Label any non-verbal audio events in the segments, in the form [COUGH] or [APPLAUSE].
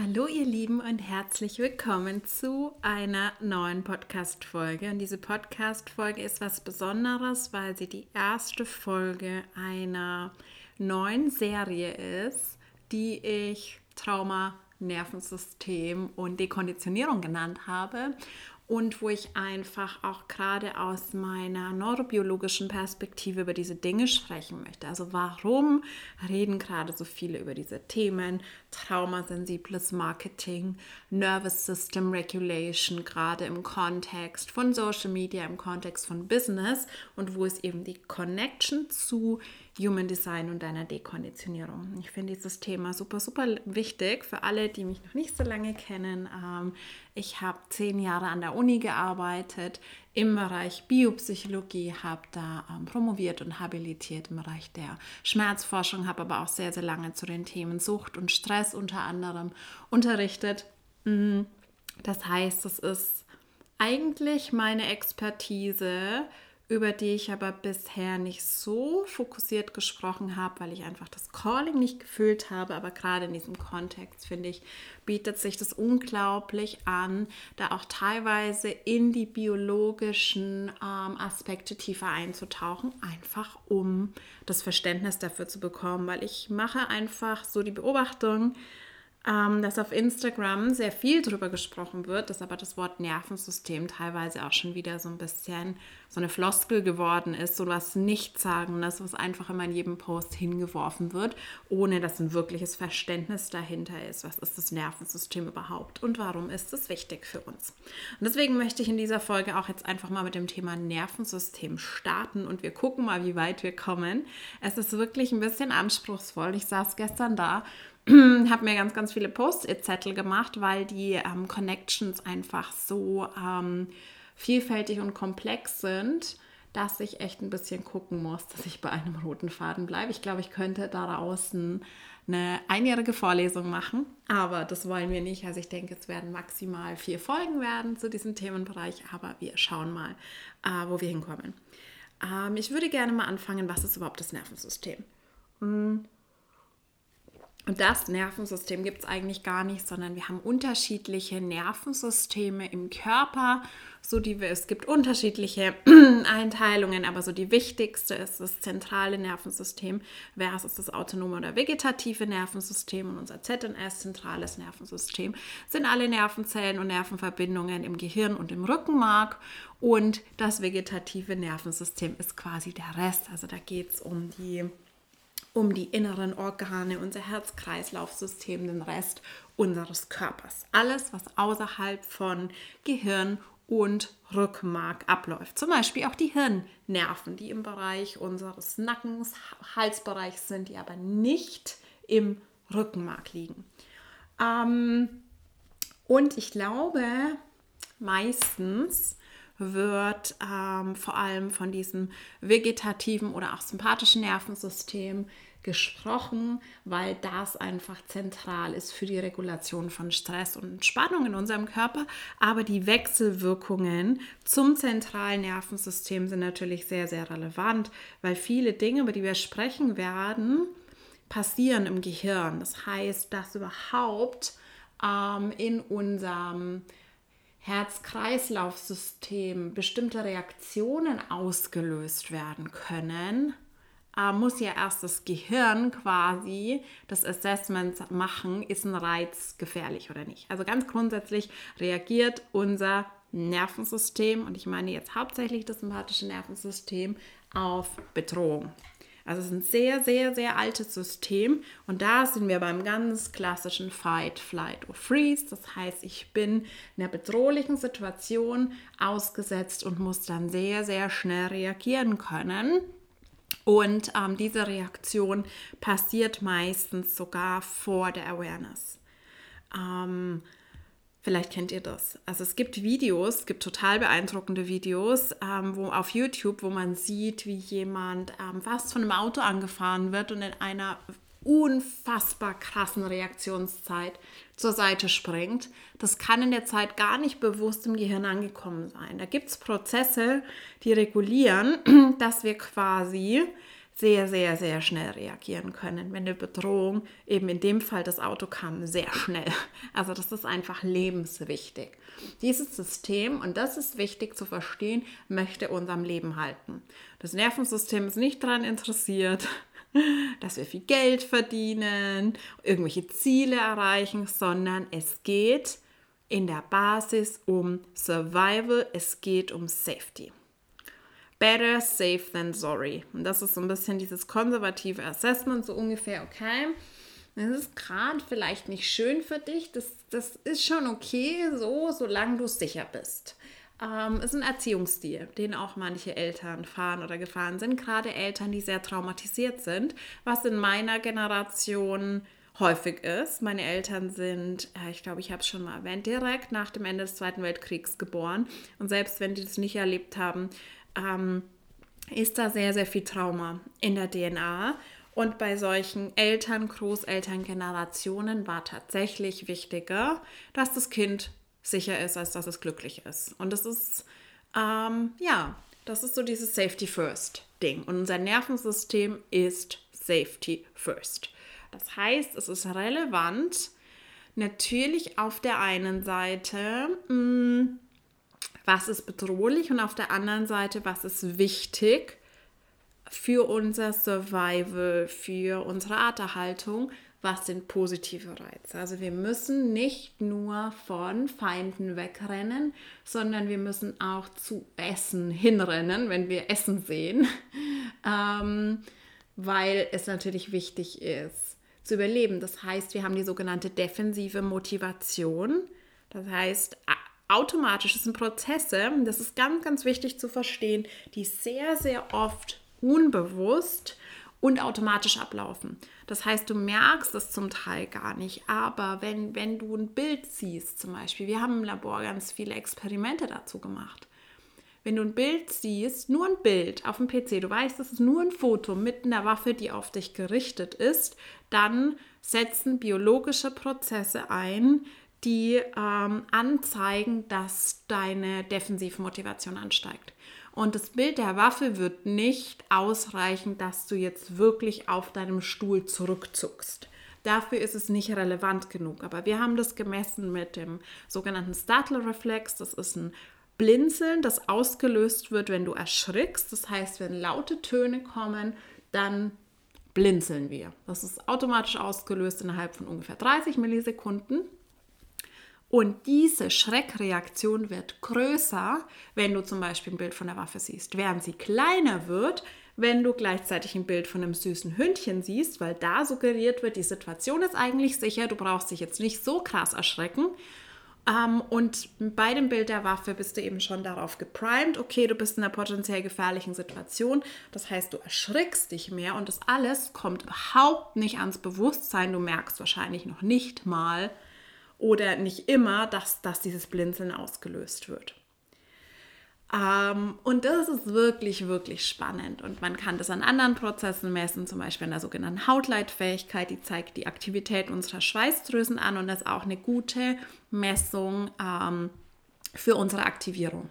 Hallo ihr Lieben und herzlich willkommen zu einer neuen Podcast-Folge. Und diese Podcast-Folge ist was Besonderes, weil sie die erste Folge einer neuen Serie ist, die ich Trauma, Nervensystem und Dekonditionierung genannt habe und wo ich einfach auch gerade aus meiner neurobiologischen Perspektive über diese Dinge sprechen möchte. Also warum reden gerade so viele über diese Themen? Traumasensibles Marketing, Nervous System Regulation, gerade im Kontext von Social Media, im Kontext von Business und wo ist eben die Connection zu Human Design und deiner Dekonditionierung. Ich finde dieses Thema super, super wichtig für alle, die mich noch nicht so lange kennen. Ich habe zehn Jahre an der Uni gearbeitet im Bereich Biopsychologie, habe da ähm, promoviert und habilitiert im Bereich der Schmerzforschung, habe aber auch sehr, sehr lange zu den Themen Sucht und Stress unter anderem unterrichtet. Mm, das heißt, es ist eigentlich meine Expertise über die ich aber bisher nicht so fokussiert gesprochen habe, weil ich einfach das Calling nicht gefühlt habe. Aber gerade in diesem Kontext, finde ich, bietet sich das unglaublich an, da auch teilweise in die biologischen ähm, Aspekte tiefer einzutauchen, einfach um das Verständnis dafür zu bekommen, weil ich mache einfach so die Beobachtung, ähm, dass auf Instagram sehr viel darüber gesprochen wird, dass aber das Wort Nervensystem teilweise auch schon wieder so ein bisschen so eine Floskel geworden ist, so was Nichtsagendes, was einfach immer in jedem Post hingeworfen wird, ohne dass ein wirkliches Verständnis dahinter ist. Was ist das Nervensystem überhaupt und warum ist es wichtig für uns? Und deswegen möchte ich in dieser Folge auch jetzt einfach mal mit dem Thema Nervensystem starten und wir gucken mal, wie weit wir kommen. Es ist wirklich ein bisschen anspruchsvoll. Ich saß gestern da [CLEARS THROAT] habe mir ganz, ganz viele Post-it-Zettel gemacht, weil die ähm, Connections einfach so ähm, vielfältig und komplex sind, dass ich echt ein bisschen gucken muss, dass ich bei einem roten Faden bleibe. Ich glaube, ich könnte daraus eine einjährige Vorlesung machen, aber das wollen wir nicht. Also ich denke, es werden maximal vier Folgen werden zu diesem Themenbereich, aber wir schauen mal, äh, wo wir hinkommen. Ähm, ich würde gerne mal anfangen, was ist überhaupt das Nervensystem? Hm und das Nervensystem gibt es eigentlich gar nicht, sondern wir haben unterschiedliche Nervensysteme im Körper. So die, es gibt unterschiedliche [CLEARS THROAT] Einteilungen, aber so die wichtigste ist das zentrale Nervensystem versus das autonome oder vegetative Nervensystem. Und unser ZNS, zentrales Nervensystem, sind alle Nervenzellen und Nervenverbindungen im Gehirn und im Rückenmark. Und das vegetative Nervensystem ist quasi der Rest. Also da geht es um die um die inneren Organe, unser Herz-Kreislauf-System, den Rest unseres Körpers. Alles, was außerhalb von Gehirn und Rückenmark abläuft. Zum Beispiel auch die Hirnnerven, die im Bereich unseres Nackens, Halsbereichs sind, die aber nicht im Rückenmark liegen. Ähm, und ich glaube, meistens wird ähm, vor allem von diesem vegetativen oder auch sympathischen Nervensystem gesprochen, weil das einfach zentral ist für die Regulation von Stress und Entspannung in unserem Körper. Aber die Wechselwirkungen zum zentralen Nervensystem sind natürlich sehr, sehr relevant, weil viele Dinge, über die wir sprechen werden, passieren im Gehirn. Das heißt, dass überhaupt ähm, in unserem Herz-Kreislauf-System bestimmte Reaktionen ausgelöst werden können, äh, muss ja erst das Gehirn quasi das Assessment machen, ist ein Reiz gefährlich oder nicht. Also ganz grundsätzlich reagiert unser Nervensystem, und ich meine jetzt hauptsächlich das sympathische Nervensystem, auf Bedrohung. Also es ist ein sehr, sehr, sehr altes System und da sind wir beim ganz klassischen Fight, Flight or Freeze. Das heißt, ich bin in einer bedrohlichen Situation ausgesetzt und muss dann sehr, sehr schnell reagieren können. Und ähm, diese Reaktion passiert meistens sogar vor der Awareness. Ähm, Vielleicht kennt ihr das. Also es gibt Videos, es gibt total beeindruckende Videos ähm, wo, auf YouTube, wo man sieht, wie jemand ähm, fast von einem Auto angefahren wird und in einer unfassbar krassen Reaktionszeit zur Seite springt. Das kann in der Zeit gar nicht bewusst im Gehirn angekommen sein. Da gibt es Prozesse, die regulieren, [CLEARS THROAT] dass wir quasi sehr, sehr, sehr schnell reagieren können, wenn eine Bedrohung, eben in dem Fall das Auto kam, sehr schnell. [LAUGHS] Also das ist einfach lebenswichtig. Dieses System, und das ist wichtig zu verstehen, möchte uns Leben halten. Das Nervensystem ist nicht daran interessiert, [LAUGHS] dass wir viel Geld verdienen, irgendwelche Ziele erreichen, sondern es geht in der Basis um Survival, es geht um Safety. Better safe than sorry. Und das ist so ein bisschen dieses konservative Assessment, so ungefähr, okay, das ist gerade vielleicht nicht schön für dich, das, das ist schon okay, so, solange du sicher bist. Ähm, ist ein Erziehungsstil, den auch manche Eltern fahren oder gefahren sind, gerade Eltern, die sehr traumatisiert sind, was in meiner Generation häufig ist. Meine Eltern sind, äh, ich glaube, ich habe es schon mal erwähnt, direkt nach dem Ende des Zweiten Weltkriegs geboren. Und selbst wenn die das nicht erlebt haben, ähm, ist da sehr, sehr viel Trauma in der DNA. Und bei solchen Eltern, Großelterngenerationen war tatsächlich wichtiger, dass das Kind sicher ist, als dass es glücklich ist. Und das ist, ähm, ja, das ist so dieses Safety First Ding. Und unser Nervensystem ist Safety First. Das heißt, es ist relevant, natürlich auf der einen Seite, mh, mm, was ist bedrohlich und auf der anderen Seite, was ist wichtig für unser Survival, für unsere Arterhaltung, was sind positive Reize. Also wir müssen nicht nur von Feinden wegrennen, sondern wir müssen auch zu Essen hinrennen, wenn wir Essen sehen, [LAUGHS] ähm, weil es natürlich wichtig ist zu überleben. Das heißt, wir haben die sogenannte defensive Motivation. Das heißt, automatisch, sind Prozesse, das ist ganz, ganz wichtig zu verstehen, die sehr, sehr oft unbewusst und automatisch ablaufen. Das heißt, du merkst es zum Teil gar nicht, aber wenn, wenn du ein Bild siehst, zum Beispiel, wir haben im Labor ganz viele Experimente dazu gemacht. Wenn du ein Bild siehst, nur ein Bild auf dem PC, du weißt, es ist nur ein Foto mit einer Waffe, die auf dich gerichtet ist, dann setzen biologische Prozesse ein, die ähm, anzeigen, dass deine Defensivmotivation ansteigt. Und das Bild der Waffe wird nicht ausreichen, dass du jetzt wirklich auf deinem Stuhl zurückzuckst. Dafür ist es nicht relevant genug. Aber wir haben das gemessen mit dem sogenannten Startle-Reflex. Das ist ein Blinzeln, das ausgelöst wird, wenn du erschrickst. Das heißt, wenn laute Töne kommen, dann blinzeln wir. Das ist automatisch ausgelöst innerhalb von ungefähr 30 Millisekunden. Und diese Schreckreaktion wird größer, wenn du zum Beispiel ein Bild von der Waffe siehst, während sie kleiner wird, wenn du gleichzeitig ein Bild von einem süßen Hündchen siehst, weil da suggeriert wird, die Situation ist eigentlich sicher, du brauchst dich jetzt nicht so krass erschrecken. Ähm, und bei dem Bild der Waffe bist du eben schon darauf geprimed, okay, du bist in einer potenziell gefährlichen Situation. Das heißt, du erschrickst dich mehr und das alles kommt überhaupt nicht ans Bewusstsein. Du merkst wahrscheinlich noch nicht mal, oder nicht immer, dass, dass dieses Blinzeln ausgelöst wird. Ähm, und das ist wirklich, wirklich spannend. Und man kann das an anderen Prozessen messen, zum Beispiel an der sogenannten Hautleitfähigkeit, die zeigt die Aktivität unserer Schweißdrüsen an und das ist auch eine gute Messung ähm, für unsere Aktivierung.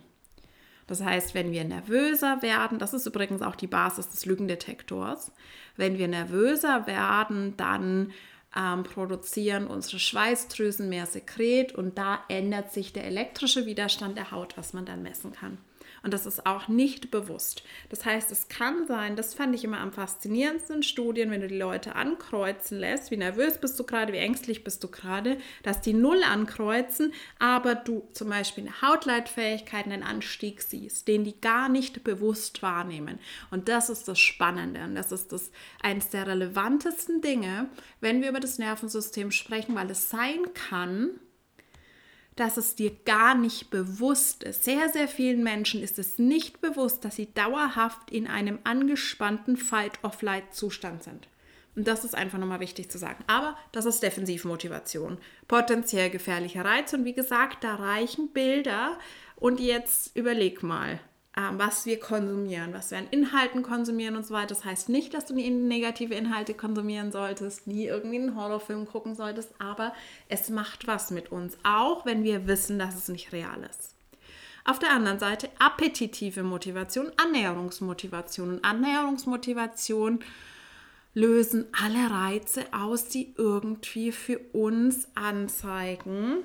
Das heißt, wenn wir nervöser werden, das ist übrigens auch die Basis des Lügendetektors, wenn wir nervöser werden, dann ähm, produzieren unsere Schweißdrüsen mehr Sekret und da ändert sich der elektrische Widerstand der Haut, was man dann messen kann. Und das ist auch nicht bewusst. Das heißt, es kann sein, das fand ich immer am faszinierendsten in Studien, wenn du die Leute ankreuzen lässt, wie nervös bist du gerade, wie ängstlich bist du gerade, dass die Null ankreuzen, aber du zum Beispiel eine Hautleitfähigkeit, einen Anstieg siehst, den die gar nicht bewusst wahrnehmen. Und das ist das Spannende und das ist das eines der relevantesten Dinge, wenn wir über das Nervensystem sprechen, weil es sein kann, dass es dir gar nicht bewusst ist. Sehr, sehr vielen Menschen ist es nicht bewusst, dass sie dauerhaft in einem angespannten Fight-of-Flight-Zustand sind. Und das ist einfach nochmal wichtig zu sagen. Aber das ist Defensivmotivation. Potenziell gefährlicher Reiz. Und wie gesagt, da reichen Bilder. Und jetzt überleg mal, was wir konsumieren, was wir an Inhalten konsumieren und so weiter. Das heißt nicht, dass du negative Inhalte konsumieren solltest, nie irgendwie einen Horrorfilm gucken solltest, aber es macht was mit uns, auch wenn wir wissen, dass es nicht real ist. Auf der anderen Seite appetitive Motivation, Annäherungsmotivation. Und Annäherungsmotivation lösen alle Reize aus, die irgendwie für uns anzeigen.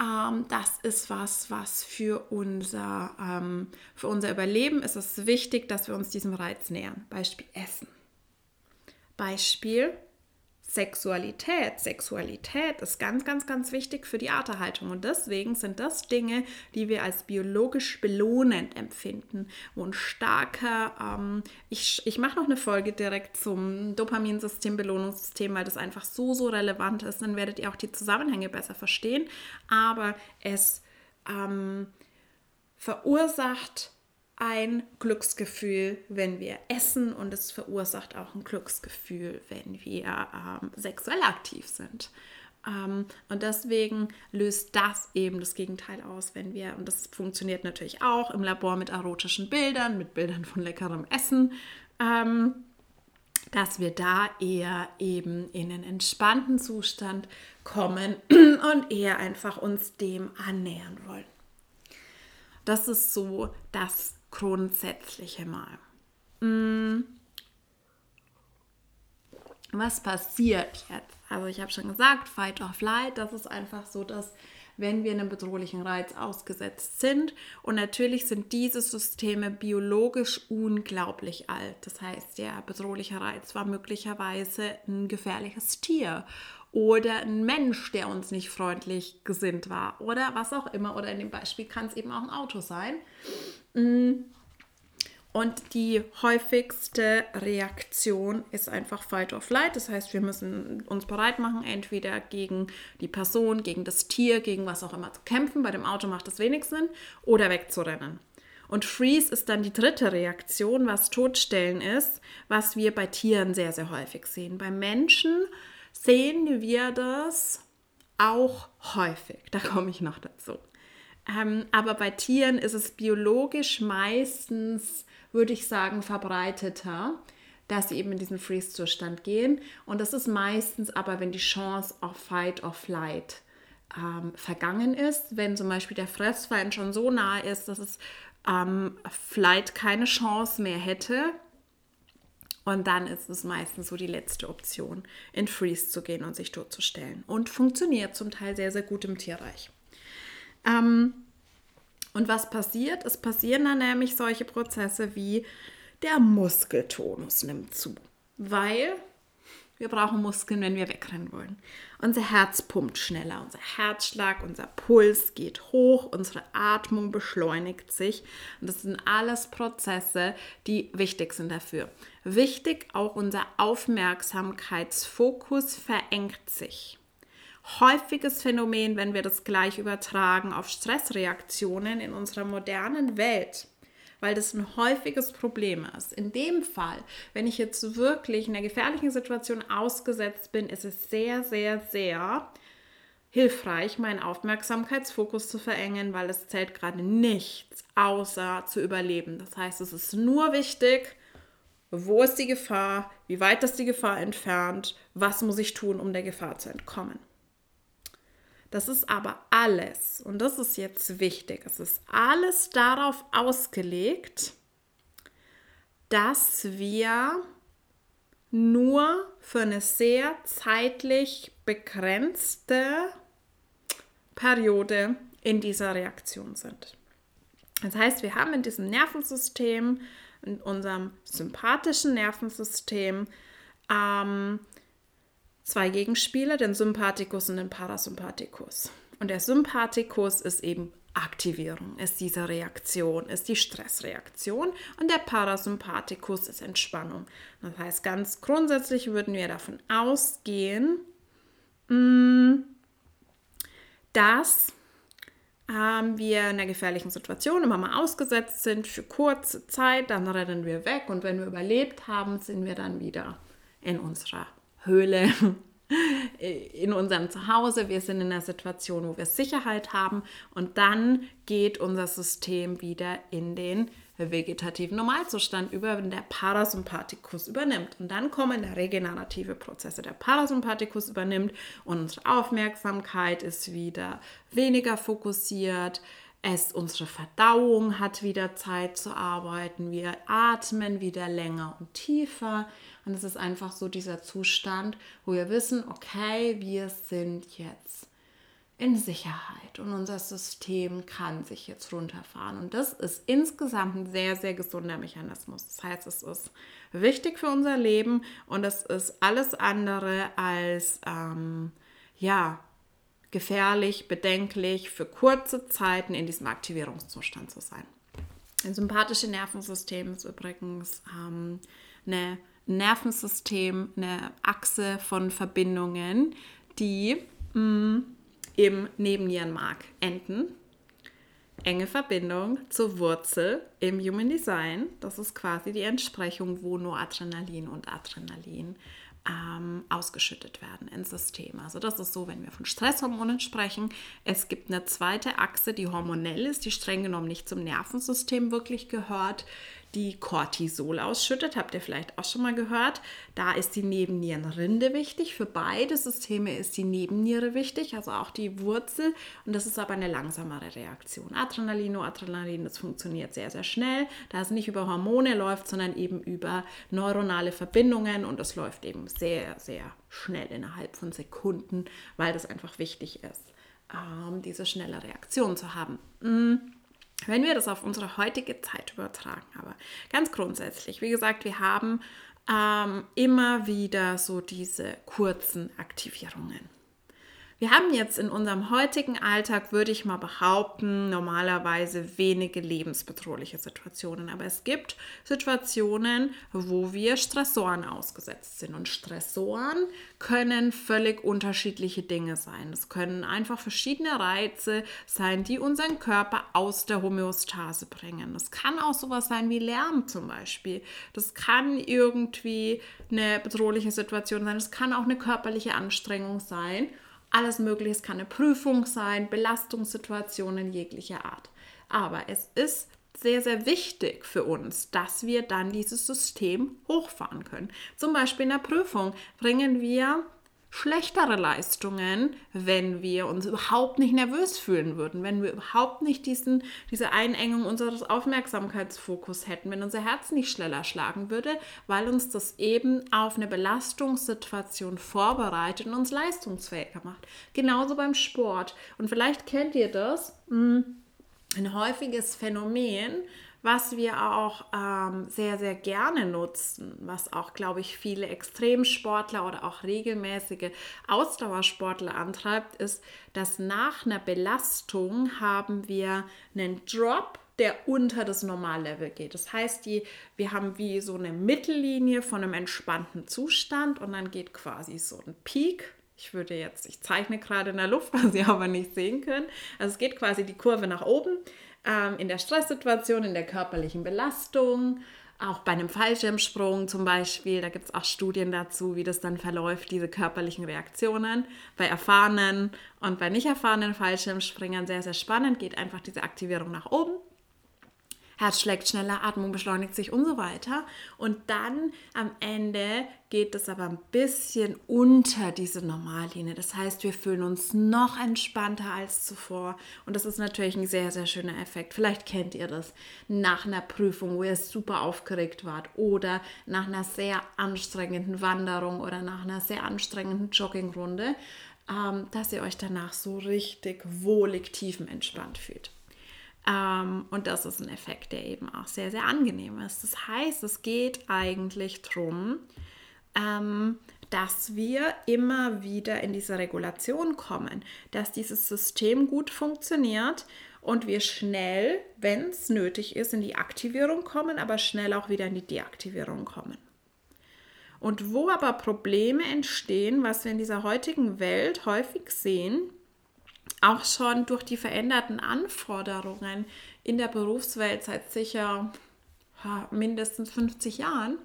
Ähm, das ist was, was für unser, ähm, für unser Überleben ist es wichtig, dass wir uns diesem Reiz nähern. Beispiel Essen. Beispiel Sexualität. Sexualität ist ganz, ganz, ganz wichtig für die Arterhaltung. Und deswegen sind das Dinge, die wir als biologisch belohnend empfinden, ein starker, ähm, ich, ich mache noch eine Folge direkt zum Dopaminsystem, Belohnungssystem, weil das einfach so, so relevant ist. Dann werdet ihr auch die Zusammenhänge besser verstehen. Aber es ähm, verursacht ein Glücksgefühl, wenn wir essen und es verursacht auch ein Glücksgefühl, wenn wir ähm, sexuell aktiv sind. Ähm, und deswegen löst das eben das Gegenteil aus, wenn wir, und das funktioniert natürlich auch im Labor mit erotischen Bildern, mit Bildern von leckerem Essen, ähm, dass wir da eher eben in einen entspannten Zustand kommen [CLEARS THROAT] und eher einfach uns dem annähern wollen. Das ist so das Grundsätzliche mal. Mm. Was passiert jetzt? Also ich habe schon gesagt, Fight or Flight, das ist einfach so, dass wenn wir einem bedrohlichen Reiz ausgesetzt sind. Und natürlich sind diese Systeme biologisch unglaublich alt. Das heißt, der bedrohliche Reiz war möglicherweise ein gefährliches Tier oder ein Mensch, der uns nicht freundlich gesinnt war oder was auch immer. Oder in dem Beispiel kann es eben auch ein Auto sein. Mm. Und die häufigste Reaktion ist einfach Fight or Flight. Das heißt, wir müssen uns bereit machen, entweder gegen die Person, gegen das Tier, gegen was auch immer zu kämpfen. Bei dem Auto macht das wenig Sinn. Oder wegzurennen. Und Freeze ist dann die dritte Reaktion, was Todstellen ist, was wir bei Tieren sehr, sehr häufig sehen. Bei Menschen sehen wir das auch häufig. Da komme ich noch dazu. Ähm, aber bei Tieren ist es biologisch meistens, würde ich sagen, verbreiteter, dass sie eben in diesen Freeze-Zustand gehen. Und das ist meistens aber, wenn die Chance auf Fight or Flight ähm, vergangen ist, wenn zum Beispiel der Fressfeind schon so nahe ist, dass es ähm, Flight keine Chance mehr hätte, und dann ist es meistens so die letzte Option, in Freeze zu gehen und sich totzustellen. Und funktioniert zum Teil sehr, sehr gut im Tierreich. Ähm, und was passiert? Es passieren dann nämlich solche Prozesse wie der Muskeltonus nimmt zu, weil wir brauchen Muskeln, wenn wir wegrennen wollen. Unser Herz pumpt schneller, unser Herzschlag, unser Puls geht hoch, unsere Atmung beschleunigt sich. Und das sind alles Prozesse, die wichtig sind dafür. Wichtig, auch unser Aufmerksamkeitsfokus verengt sich. Häufiges Phänomen, wenn wir das gleich übertragen auf Stressreaktionen in unserer modernen Welt weil das ein häufiges Problem ist. In dem Fall, wenn ich jetzt wirklich in einer gefährlichen Situation ausgesetzt bin, ist es sehr, sehr, sehr hilfreich, meinen Aufmerksamkeitsfokus zu verengen, weil es zählt gerade nichts außer zu überleben. Das heißt, es ist nur wichtig, wo ist die Gefahr, wie weit ist die Gefahr entfernt, was muss ich tun, um der Gefahr zu entkommen. Das ist aber alles, und das ist jetzt wichtig, es ist alles darauf ausgelegt, dass wir nur für eine sehr zeitlich begrenzte Periode in dieser Reaktion sind. Das heißt, wir haben in diesem Nervensystem, in unserem sympathischen Nervensystem, ähm, zwei Gegenspieler, den Sympathikus und den Parasympathikus. Und der Sympathikus ist eben Aktivierung, ist diese Reaktion, ist die Stressreaktion und der Parasympathikus ist Entspannung. Das heißt, ganz grundsätzlich würden wir davon ausgehen, mm, dass ähm, wir in einer gefährlichen Situation immer mal ausgesetzt sind für kurze Zeit, dann rennen wir weg und wenn wir überlebt haben, sind wir dann wieder in unserer Höhle [LAUGHS] in unserem Zuhause. Wir sind in einer Situation, wo wir Sicherheit haben und dann geht unser System wieder in den vegetativen Normalzustand über, wenn der Parasympathikus übernimmt. Und dann kommen regenerative Prozesse. Der Parasympathikus übernimmt und unsere Aufmerksamkeit ist wieder weniger fokussiert. Es, unsere Verdauung hat wieder Zeit zu arbeiten. Wir atmen wieder länger und tiefer. Und es ist einfach so dieser Zustand, wo wir wissen, okay, wir sind jetzt in Sicherheit und unser System kann sich jetzt runterfahren. Und das ist insgesamt ein sehr, sehr gesunder Mechanismus. Das heißt, es ist wichtig für unser Leben und es ist alles andere als, ähm, ja, gefährlich, bedenklich, für kurze Zeiten in diesem Aktivierungszustand zu sein. Ein sympathisches Nervensystem ist übrigens ähm, eine Nervensystem, eine Achse von Verbindungen, die mh, mm, im Nebennierenmark enden. Enge Verbindung zur Wurzel im Human Design. Das ist quasi die Entsprechung, wo nur Adrenalin und Adrenalin ähm, ausgeschüttet werden ins System. Also das ist so, wenn wir von Stresshormonen sprechen. Es gibt eine zweite Achse, die hormonell ist, die streng genommen nicht zum Nervensystem wirklich gehört die Cortisol ausschüttet. Habt ihr vielleicht auch schon mal gehört. Da ist die Nebennierenrinde wichtig. Für beide Systeme ist die Nebenniere wichtig, also auch die Wurzel. Und das ist aber eine langsamere Reaktion. Adrenalin, Noradrenalin, das funktioniert sehr, sehr schnell, da es nicht über Hormone läuft, sondern eben über neuronale Verbindungen. Und das läuft eben sehr, sehr schnell innerhalb von Sekunden, weil das einfach wichtig ist, ähm, diese schnelle Reaktion zu haben. Wenn wir das auf unsere heutige Zeit übertragen, aber ganz grundsätzlich, wie gesagt, wir haben ähm, immer wieder so diese kurzen Aktivierungen. Wir haben jetzt in unserem heutigen Alltag, würde ich mal behaupten, normalerweise wenige lebensbedrohliche Situationen. Aber es gibt Situationen, wo wir Stressoren ausgesetzt sind. Und Stressoren können völlig unterschiedliche Dinge sein. Es können einfach verschiedene Reize sein, die unseren Körper aus der Homöostase bringen. Das kann auch sowas sein wie Lärm zum Beispiel. Das kann irgendwie eine bedrohliche Situation sein. Es kann auch eine körperliche Anstrengung sein alles Mögliche. Es kann eine Prüfung sein, Belastungssituationen jeglicher Art. Aber es ist sehr, sehr wichtig für uns, dass wir dann dieses System hochfahren können. Zum Beispiel in der Prüfung bringen wir schlechtere Leistungen, wenn wir uns überhaupt nicht nervös fühlen würden, wenn wir überhaupt nicht diesen, diese Einengung unseres Aufmerksamkeitsfokus hätten, wenn unser Herz nicht schneller schlagen würde, weil uns das eben auf eine Belastungssituation vorbereitet und uns leistungsfähiger macht. Genauso beim Sport. Und vielleicht kennt ihr das, hm, ein häufiges Phänomen, was wir auch ähm, sehr, sehr gerne nutzen, was auch, glaube ich, viele Extremsportler oder auch regelmäßige Ausdauersportler antreibt, ist, dass nach einer Belastung haben wir einen Drop der unter das Normallevel geht. Das heißt, die, wir haben wie so eine Mittellinie von einem entspannten Zustand und dann geht quasi so ein Peak. Ich würde jetzt, ich zeichne gerade in der Luft, [LAUGHS] was Sie aber nicht sehen können. Also es geht quasi die Kurve nach oben ähm, in der Stresssituation, in der körperlichen Belastung, auch bei einem Fallschirmsprung zum Beispiel, da gibt es auch Studien dazu, wie das dann verläuft, diese körperlichen Reaktionen. Bei erfahrenen und bei nicht erfahrenen Fallschirmspringern sehr, sehr spannend, geht einfach diese Aktivierung nach oben. Herz schlägt schneller, Atmung beschleunigt sich und so weiter. Und dann am Ende geht es aber ein bisschen unter diese Normallinie. Das heißt, wir fühlen uns noch entspannter als zuvor. Und das ist natürlich ein sehr, sehr schöner Effekt. Vielleicht kennt ihr das nach einer Prüfung, wo ihr super aufgeregt wart oder nach einer sehr anstrengenden Wanderung oder nach einer sehr anstrengenden Joggingrunde, ähm, dass ihr euch danach so richtig wohlig tiefenentspannt fühlt. Ähm, und das ist ein Effekt, der eben auch sehr, sehr angenehm ist. Das heißt, es geht eigentlich darum, ähm, dass wir immer wieder in diese Regulation kommen, dass dieses System gut funktioniert und wir schnell, wenn es nötig ist, in die Aktivierung kommen, aber schnell auch wieder in die Deaktivierung kommen. Und wo aber Probleme entstehen, was wir in dieser heutigen Welt häufig sehen, auch schon durch die veränderten Anforderungen in der Berufswelt seit sicher mindestens 50 Jahren,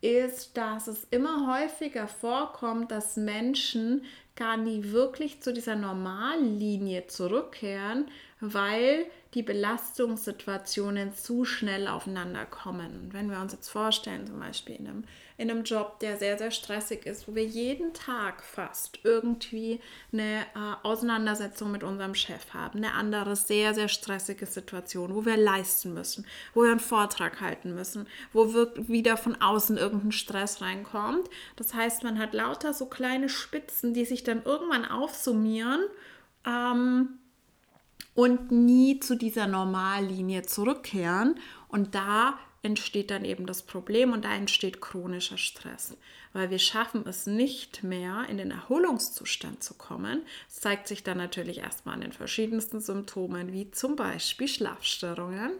ist, dass es immer häufiger vorkommt, dass Menschen gar nie wirklich zu dieser Normallinie zurückkehren, weil die Belastungssituationen zu schnell aufeinander kommen. wenn wir uns jetzt vorstellen, zum Beispiel in einem, in einem Job, der sehr, sehr stressig ist, wo wir jeden Tag fast irgendwie eine äh, Auseinandersetzung mit unserem Chef haben, eine andere sehr, sehr stressige Situation, wo wir leisten müssen, wo wir einen Vortrag halten müssen, wo wieder von außen irgendein Stress reinkommt. Das heißt, man hat lauter so kleine Spitzen, die sich dann irgendwann aufsummieren. Ähm, und nie zu dieser Normallinie zurückkehren. Und da entsteht dann eben das Problem und da entsteht chronischer Stress, weil wir schaffen es nicht mehr, in den Erholungszustand zu kommen. Das zeigt sich dann natürlich erstmal an den verschiedensten Symptomen, wie zum Beispiel Schlafstörungen,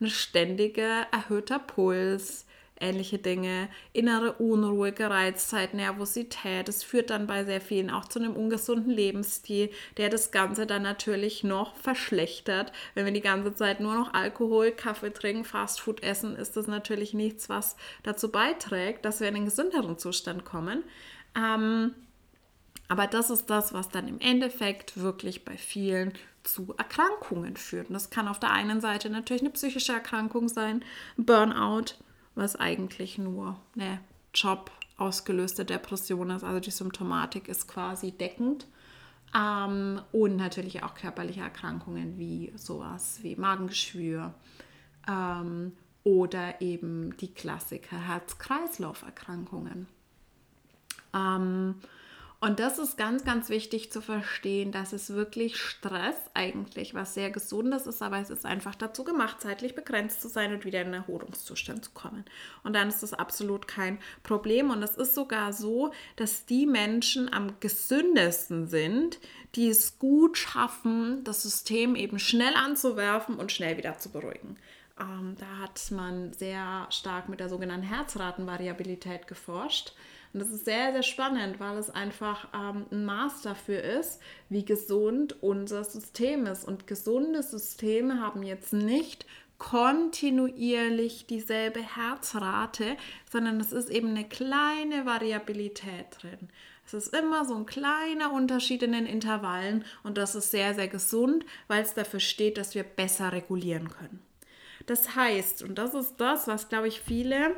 ein ständiger erhöhter Puls, ähnliche Dinge, innere Unruhe, Gereiztheit, Nervosität. Es führt dann bei sehr vielen auch zu einem ungesunden Lebensstil, der das Ganze dann natürlich noch verschlechtert. Wenn wir die ganze Zeit nur noch Alkohol, Kaffee trinken, Fastfood essen, ist das natürlich nichts, was dazu beiträgt, dass wir in einen gesünderen Zustand kommen. Ähm, aber das ist das, was dann im Endeffekt wirklich bei vielen zu Erkrankungen führt. Und das kann auf der einen Seite natürlich eine psychische Erkrankung sein, Burnout, was eigentlich nur eine Job ausgelöste Depression ist. Also die Symptomatik ist quasi deckend. Ähm, und natürlich auch körperliche Erkrankungen wie sowas wie Magengeschwür ähm, oder eben die Klassiker Herz-Kreislauf-Erkrankungen. Ähm, und das ist ganz, ganz wichtig zu verstehen, dass es wirklich Stress eigentlich was sehr Gesundes ist, aber es ist einfach dazu gemacht, zeitlich begrenzt zu sein und wieder in den Erholungszustand zu kommen. Und dann ist das absolut kein Problem. Und es ist sogar so, dass die Menschen am gesündesten sind, die es gut schaffen, das System eben schnell anzuwerfen und schnell wieder zu beruhigen. Ähm, da hat man sehr stark mit der sogenannten Herzratenvariabilität geforscht. Und das ist sehr, sehr spannend, weil es einfach ähm, ein Maß dafür ist, wie gesund unser System ist. Und gesunde Systeme haben jetzt nicht kontinuierlich dieselbe Herzrate, sondern es ist eben eine kleine Variabilität drin. Es ist immer so ein kleiner Unterschied in den Intervallen und das ist sehr, sehr gesund, weil es dafür steht, dass wir besser regulieren können. Das heißt, und das ist das, was, glaube ich, viele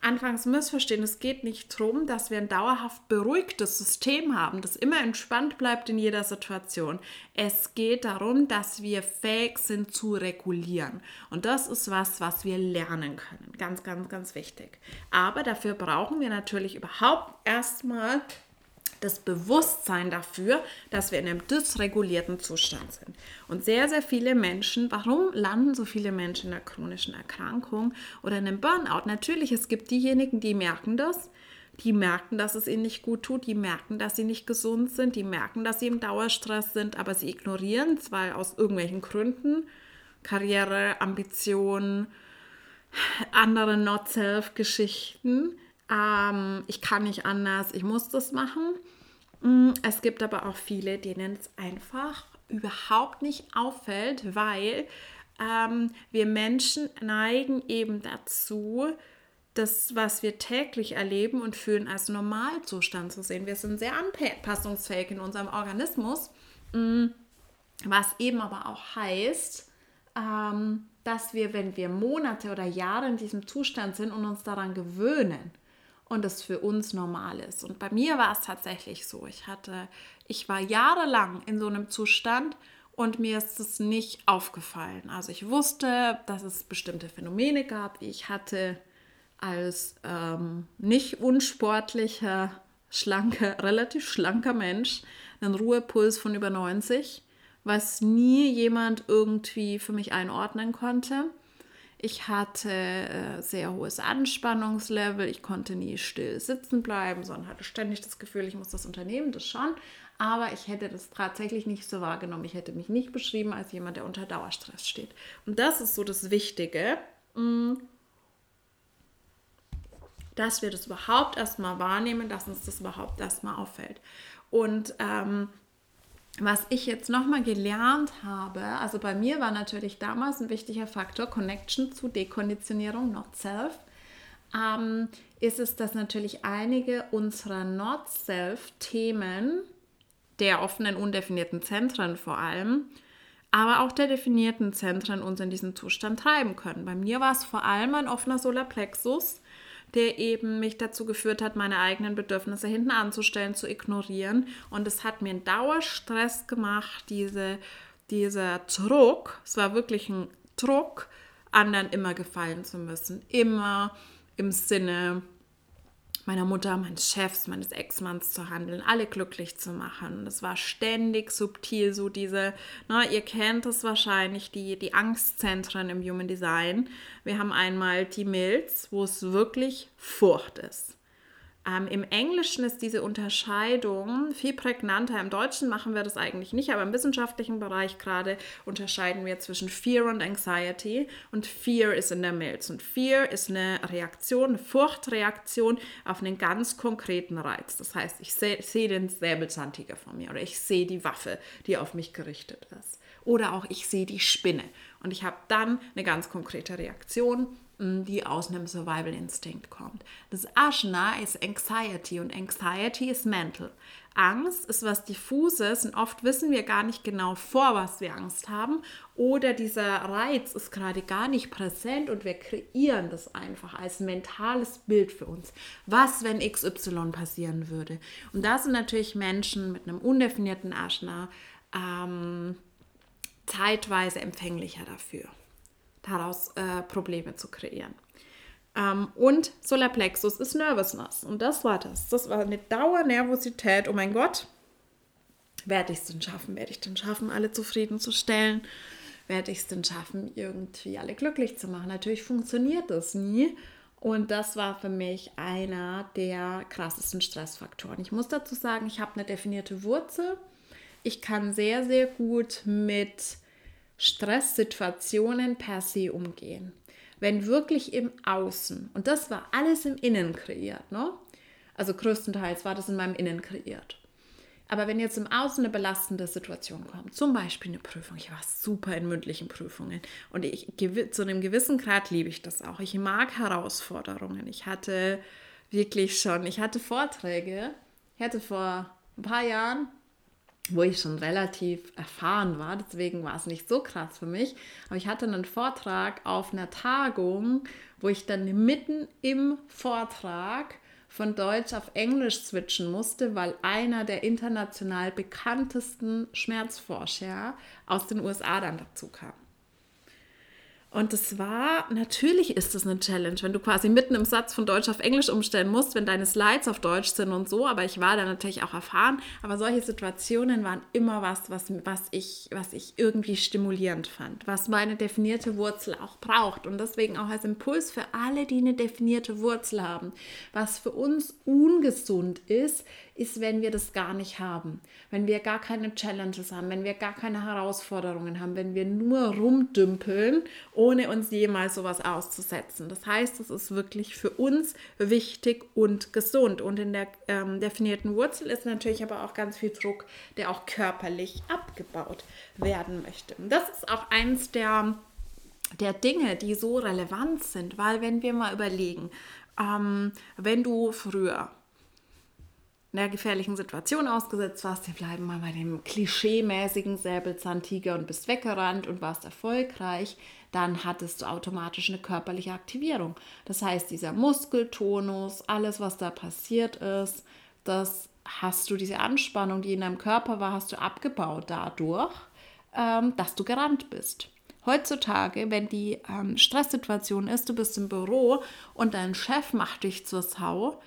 anfangs missverstehen. Es geht nicht darum, dass wir ein dauerhaft beruhigtes System haben, das immer entspannt bleibt in jeder Situation. Es geht darum, dass wir fähig sind zu regulieren. Und das ist was, was wir lernen können. Ganz, ganz, ganz wichtig. Aber dafür brauchen wir natürlich überhaupt erstmal das Bewusstsein dafür, dass wir in einem dysregulierten Zustand sind. Und sehr, sehr viele Menschen, warum landen so viele Menschen in einer chronischen Erkrankung oder in einem Burnout? Natürlich, es gibt diejenigen, die merken das, die merken, dass es ihnen nicht gut tut, die merken, dass sie nicht gesund sind, die merken, dass sie im Dauerstress sind, aber sie ignorieren es, weil aus irgendwelchen Gründen, Karriere, Ambitionen, andere Not-Self-Geschichten, ähm, ich kann nicht anders, ich muss das machen. Mm, es gibt aber auch viele, denen es einfach überhaupt nicht auffällt, weil ähm, wir Menschen neigen eben dazu, das, was wir täglich erleben und fühlen, als Normalzustand zu sehen. Wir sind sehr anpassungsfähig in unserem Organismus, mm, was eben aber auch heißt, ähm, dass wir, wenn wir Monate oder Jahre in diesem Zustand sind und uns daran gewöhnen, und es für uns normal ist. Und bei mir war es tatsächlich so. Ich hatte, ich war jahrelang in so einem Zustand und mir ist es nicht aufgefallen. Also ich wusste, dass es bestimmte Phänomene gab, ich hatte als ähm, nicht unsportlicher, schlanker, [LAUGHS] relativ schlanker Mensch, einen Ruhepuls von über 90, was nie jemand irgendwie für mich einordnen konnte. Ich hatte äh, sehr hohes Anspannungslevel. Ich konnte nie still sitzen bleiben, sondern hatte ständig das Gefühl, ich muss das Unternehmen, das schon. Aber ich hätte das tatsächlich nicht so wahrgenommen. Ich hätte mich nicht beschrieben als jemand, der unter Dauerstress steht. Und das ist so das Wichtige, mm, dass wir das überhaupt erstmal wahrnehmen, dass uns das überhaupt erstmal auffällt. Und ähm, was ich jetzt nochmal gelernt habe, also bei mir war natürlich damals ein wichtiger Faktor Connection zu Dekonditionierung, Not Self, ähm, ist es, dass natürlich einige unserer Not Self-Themen der offenen, undefinierten Zentren vor allem, aber auch der definierten Zentren uns in diesen Zustand treiben können. Bei mir war es vor allem ein offener Solarplexus, der eben mich dazu geführt hat, meine eigenen Bedürfnisse hinten anzustellen, zu ignorieren. Und es hat mir einen Dauerstress gemacht, diese, dieser Druck, es war wirklich ein Druck, anderen immer gefallen zu müssen. Immer im Sinne meiner Mutter, meines Chefs, meines Ex-Manns zu handeln, alle glücklich zu machen. Das war ständig subtil, so diese, na, ihr kennt es wahrscheinlich, die, die Angstzentren im Human Design. Wir haben einmal die Milz, wo es wirklich Furcht ist. Ähm, Im Englischen ist diese Unterscheidung viel prägnanter. Im Deutschen machen wir das eigentlich nicht, aber im wissenschaftlichen Bereich gerade unterscheiden wir zwischen Fear und Anxiety. Und Fear ist in der Milz. Und Fear ist eine Reaktion, eine Furchtreaktion auf einen ganz konkreten Reiz. Das heißt, ich sehe seh den Säbelzahntiger vor mir oder ich sehe die Waffe, die auf mich gerichtet ist. Oder auch ich sehe die Spinne. Und ich habe dann eine ganz konkrete Reaktion die aus einem Survival-Instinkt kommt. Das Ashna ist Anxiety und Anxiety ist mental. Angst ist was diffuses und oft wissen wir gar nicht genau vor, was wir Angst haben oder dieser Reiz ist gerade gar nicht präsent und wir kreieren das einfach als mentales Bild für uns. Was, wenn XY passieren würde? Und da sind natürlich Menschen mit einem undefinierten Ashna ähm, zeitweise empfänglicher dafür daraus äh, Probleme zu kreieren. Ähm, und Solarplexus ist Nervousness. Und das war das. Das war eine Dauernervosität. Oh mein Gott, werde ich es denn schaffen? Werde ich denn schaffen, alle zufriedenzustellen? Werde ich es denn schaffen, irgendwie alle glücklich zu machen? Natürlich funktioniert das nie. Und das war für mich einer der krassesten Stressfaktoren. Ich muss dazu sagen, ich habe eine definierte Wurzel. Ich kann sehr, sehr gut mit Stresssituationen per se umgehen. Wenn wirklich im Außen, und das war alles im Innen kreiert, ne? also größtenteils war das in meinem Innen kreiert. Aber wenn jetzt im Außen eine belastende Situation kommt, zum Beispiel eine Prüfung, ich war super in mündlichen Prüfungen und ich, zu einem gewissen Grad liebe ich das auch. Ich mag Herausforderungen. Ich hatte wirklich schon, ich hatte Vorträge, ich hatte vor ein paar Jahren wo ich schon relativ erfahren war. Deswegen war es nicht so krass für mich. Aber ich hatte einen Vortrag auf einer Tagung, wo ich dann mitten im Vortrag von Deutsch auf Englisch switchen musste, weil einer der international bekanntesten Schmerzforscher aus den USA dann dazu kam. Und es war, natürlich ist es eine Challenge, wenn du quasi mitten im Satz von Deutsch auf Englisch umstellen musst, wenn deine Slides auf Deutsch sind und so. Aber ich war da natürlich auch erfahren. Aber solche Situationen waren immer was, was, was, ich, was ich irgendwie stimulierend fand, was meine definierte Wurzel auch braucht. Und deswegen auch als Impuls für alle, die eine definierte Wurzel haben. Was für uns ungesund ist, ist, wenn wir das gar nicht haben, wenn wir gar keine Challenges haben, wenn wir gar keine Herausforderungen haben, wenn wir nur rumdümpeln, ohne uns jemals sowas auszusetzen. Das heißt, es ist wirklich für uns wichtig und gesund. Und in der ähm, definierten Wurzel ist natürlich aber auch ganz viel Druck, der auch körperlich abgebaut werden möchte. das ist auch eins der der Dinge, die so relevant sind, weil wenn wir mal überlegen, ähm, wenn du früher einer gefährlichen Situation ausgesetzt warst, wir bleiben mal bei dem klischeemäßigen Säbelzahntiger und bist weggerannt und warst erfolgreich, dann hattest du automatisch eine körperliche Aktivierung. Das heißt, dieser Muskeltonus, alles, was da passiert ist, das hast du, diese Anspannung, die in deinem Körper war, hast du abgebaut dadurch, ähm, dass du gerannt bist. Heutzutage, wenn die ähm, Stresssituation ist, du bist im Büro und dein Chef macht dich zur Sau,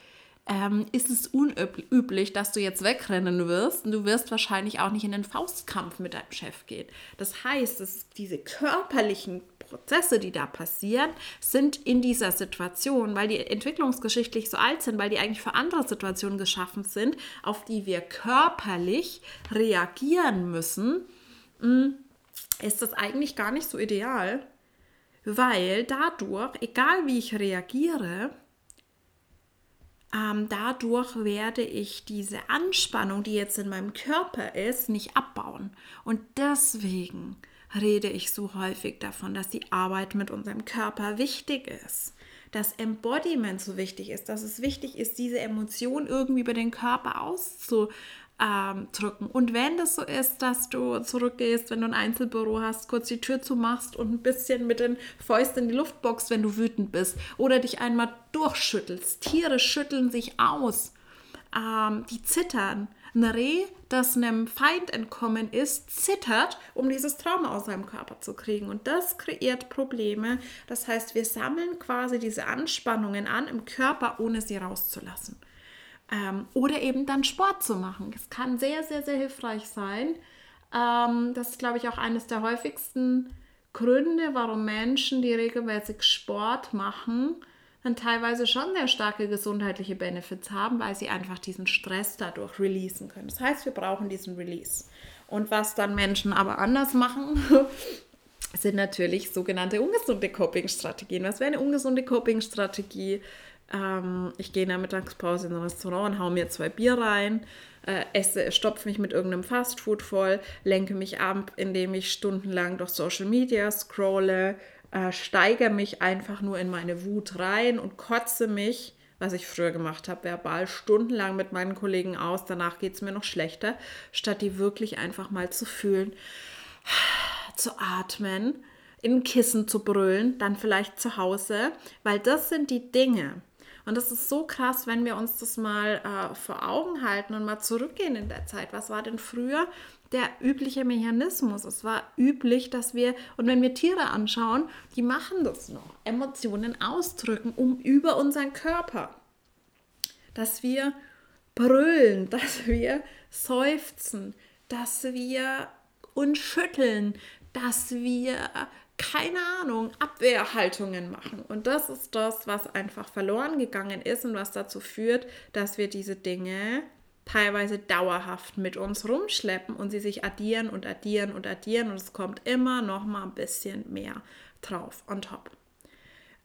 ähm, ist es unüblich, dass du jetzt wegrennen wirst und du wirst wahrscheinlich auch nicht in den Faustkampf mit deinem Chef gehen. Das heißt, dass diese körperlichen Prozesse, die da passieren, sind in dieser Situation, weil die entwicklungsgeschichtlich so alt sind, weil die eigentlich für andere Situationen geschaffen sind, auf die wir körperlich reagieren müssen, hm, ist das eigentlich gar nicht so ideal, weil dadurch, egal wie ich reagiere, ähm, dadurch werde ich diese Anspannung, die jetzt in meinem Körper ist, nicht abbauen. Und deswegen rede ich so häufig davon, dass die Arbeit mit unserem Körper wichtig ist. Dass Embodiment so wichtig ist, dass es wichtig ist, diese Emotion irgendwie über den Körper auszu, ähm, drücken. Und wenn das so ist, dass du zurückgehst, wenn du ein Einzelbüro hast, kurz die Tür zumachst und ein bisschen mit den Fäusten in die Luft boxt, wenn du wütend bist oder dich einmal durchschüttelst. Tiere schütteln sich aus, ähm, die zittern. Ein Reh, das einem Feind entkommen ist, zittert, um dieses Trauma aus seinem Körper zu kriegen. Und das kreiert Probleme. Das heißt, wir sammeln quasi diese Anspannungen an im Körper, ohne sie rauszulassen. Ähm, oder eben dann Sport zu machen. Es kann sehr, sehr, sehr hilfreich sein. Ähm, das ist, glaube ich, auch eines der häufigsten Gründe, warum Menschen, die regelmäßig Sport machen, dann teilweise schon sehr starke gesundheitliche Benefits haben, weil sie einfach diesen Stress dadurch releasen können. Das heißt, wir brauchen diesen Release. Und was dann Menschen aber anders machen, [LAUGHS] sind natürlich sogenannte ungesunde Coping-Strategien. Was wäre eine ungesunde Coping-Strategie? Ähm, ich gehe in der Mittagspause in ein Restaurant und haue mir zwei Bier rein, äh, esse, stopfe mich mit irgendeinem Fastfood voll, lenke mich ab, indem ich stundenlang durch Social Media scrolle, äh, steigere mich einfach nur in meine Wut rein und kotze mich, was ich früher gemacht habe, verbal stundenlang mit meinen Kollegen aus. Danach geht es mir noch schlechter, statt die wirklich einfach mal zu fühlen, zu atmen, in ein Kissen zu brüllen, dann vielleicht zu Hause, weil das sind die Dinge, und das ist so krass, wenn wir uns das mal äh, vor Augen halten und mal zurückgehen in der Zeit. Was war denn früher der übliche Mechanismus? Es war üblich, dass wir, und wenn wir Tiere anschauen, die machen das noch, Emotionen ausdrücken, um über unseren Körper. Dass wir brüllen, [LAUGHS] dass wir seufzen, dass wir uns schütteln, dass wir keine Ahnung, Abwehrhaltungen machen. Und das ist das, was einfach verloren gegangen ist und was dazu führt, dass wir diese Dinge teilweise dauerhaft mit uns rumschleppen und sie sich addieren und addieren und addieren und es kommt immer noch mal ein bisschen mehr drauf on top.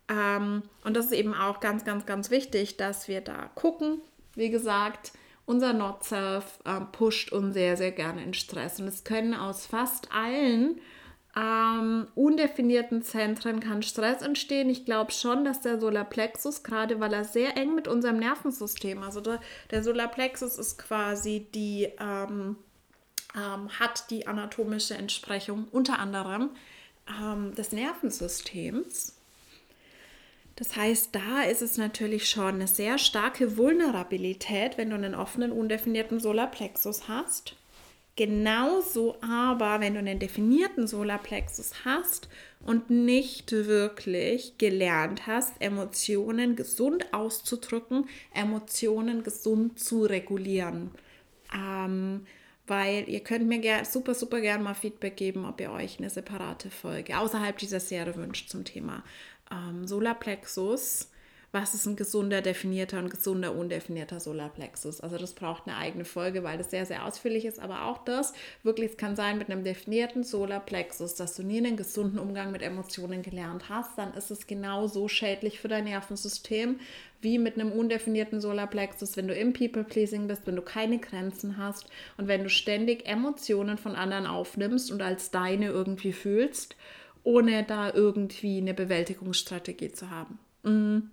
Ähm, und das ist eben auch ganz, ganz, ganz wichtig, dass wir da gucken. Wie gesagt, unser Not-Self äh, pusht uns sehr, sehr gerne in Stress und es können aus fast allen ähm, undefinierten Zentren kann Stress entstehen. Ich glaube schon, dass der Solarplexus, gerade weil er sehr eng mit unserem Nervensystem, also der, der Solarplexus ist quasi die, ähm, ähm, hat die anatomische Entsprechung unter anderem ähm, des Nervensystems. Das heißt, da ist es natürlich schon eine sehr starke Vulnerabilität, wenn du einen offenen, undefinierten Solarplexus hast. Genauso aber, wenn du einen definierten Solarplexus hast und nicht wirklich gelernt hast, Emotionen gesund auszudrücken, Emotionen gesund zu regulieren. Ähm, weil ihr könnt mir gern, super, super gern mal Feedback geben, ob ihr euch eine separate Folge außerhalb dieser Serie wünscht zum Thema ähm, Solarplexus was ist ein gesunder, definierter und gesunder, undefinierter Solarplexus. Also das braucht eine eigene Folge, weil das sehr, sehr ausführlich ist. Aber auch das, wirklich, es kann sein mit einem definierten Solarplexus, dass du nie einen gesunden Umgang mit Emotionen gelernt hast, dann ist es genauso schädlich für dein Nervensystem wie mit einem undefinierten Solarplexus, wenn du im People-Pleasing bist, wenn du keine Grenzen hast und wenn du ständig Emotionen von anderen aufnimmst und als deine irgendwie fühlst, ohne da irgendwie eine Bewältigungsstrategie zu haben. Mhm.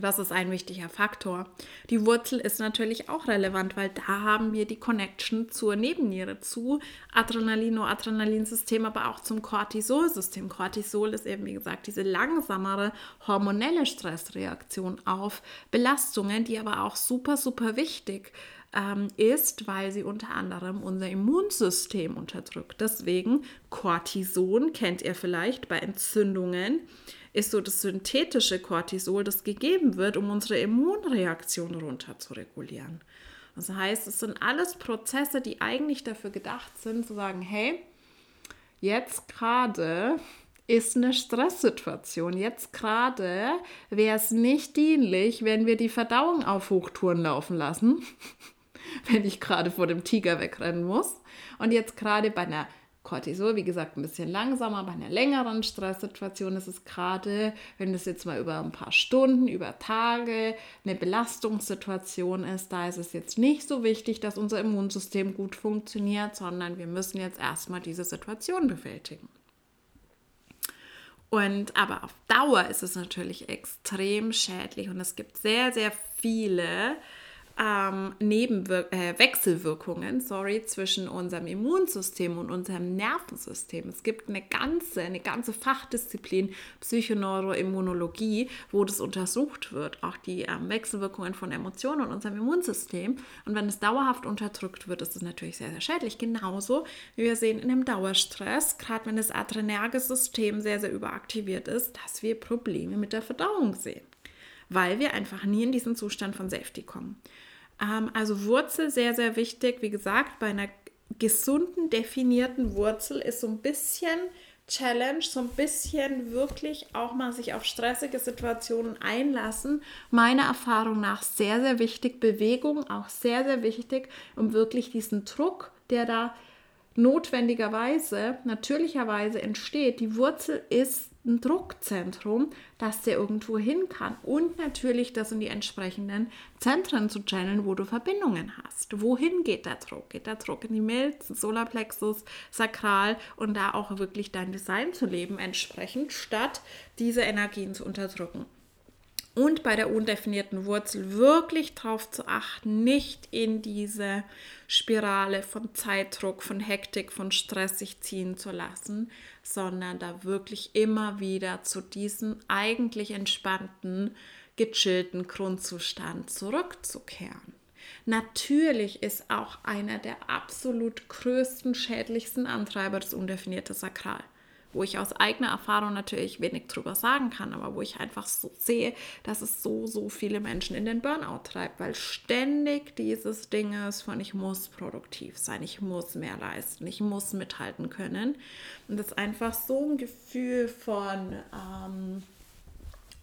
Das ist ein wichtiger Faktor. Die Wurzel ist natürlich auch relevant, weil da haben wir die Connection zur Nebenniere, zu Adrenalin-Noradrenalin-System, aber auch zum Cortisol-System. Cortisol ist eben, wie gesagt, diese langsamere hormonelle Stressreaktion auf Belastungen, die aber auch super, super wichtig ähm, ist, weil sie unter anderem unser Immunsystem unterdrückt. Deswegen Cortison kennt ihr vielleicht bei Entzündungen ist so das synthetische Cortisol, das gegeben wird, um unsere Immunreaktion runter zu regulieren. Das heißt, es sind alles Prozesse, die eigentlich dafür gedacht sind, zu sagen, hey, jetzt gerade ist eine Stresssituation. Jetzt gerade wäre es nicht dienlich, wenn wir die Verdauung auf Hochtouren laufen lassen, [LAUGHS] wenn ich gerade vor dem Tiger wegrennen muss. Und jetzt gerade bei einer Cortisol, wie gesagt, ein bisschen langsamer. Bei einer längeren Stresssituation ist es gerade, wenn das jetzt mal über ein paar Stunden, über Tage eine Belastungssituation ist, da ist es jetzt nicht so wichtig, dass unser Immunsystem gut funktioniert, sondern wir müssen jetzt erstmal diese Situation bewältigen. Und aber auf Dauer ist es natürlich extrem schädlich und es gibt sehr, sehr viele ähm, Nebenwir äh, Wechselwirkungen sorry, zwischen unserem Immunsystem und unserem Nervensystem. Es gibt eine ganze, eine ganze Fachdisziplin Psychoneuroimmunologie, wo das untersucht wird, auch die ähm, Wechselwirkungen von Emotionen und unserem Immunsystem. Und wenn es dauerhaft unterdrückt wird, ist es natürlich sehr, sehr schädlich. Genauso wie wir sehen in einem Dauerstress, gerade wenn das adrenerge System sehr, sehr überaktiviert ist, dass wir Probleme mit der Verdauung sehen weil wir einfach nie in diesen Zustand von Safety kommen. Ähm, also Wurzel sehr, sehr wichtig. Wie gesagt, bei einer gesunden, definierten Wurzel ist so ein bisschen Challenge, so ein bisschen wirklich auch mal sich auf stressige Situationen einlassen. Meiner Erfahrung nach sehr, sehr wichtig. Bewegung auch sehr, sehr wichtig, um wirklich diesen Druck, der da notwendigerweise, natürlicherweise entsteht. Die Wurzel ist ein Druckzentrum, dass der irgendwo hin kann. Und natürlich das in die entsprechenden Zentren zu channeln, wo du Verbindungen hast. Wohin geht der Druck? Geht der Druck in die Milz, Solarplexus, Sakral und da auch wirklich dein Design zu leben entsprechend, statt diese Energien zu unterdrücken und bei der undefinierten Wurzel wirklich darauf zu achten, nicht in diese Spirale von Zeitdruck, von Hektik, von Stress sich ziehen zu lassen, sondern da wirklich immer wieder zu diesem eigentlich entspannten, gechillten Grundzustand zurückzukehren. Natürlich ist auch einer der absolut größten, schädlichsten Antreiber das undefinierte Sakral wo ich aus eigener Erfahrung natürlich wenig drüber sagen kann, aber wo ich einfach so sehe, dass es so, so viele Menschen in den Burnout treibt, weil ständig dieses Ding ist von ich muss produktiv sein, ich muss mehr leisten, ich muss mithalten können. Und das einfach so ein Gefühl von ähm,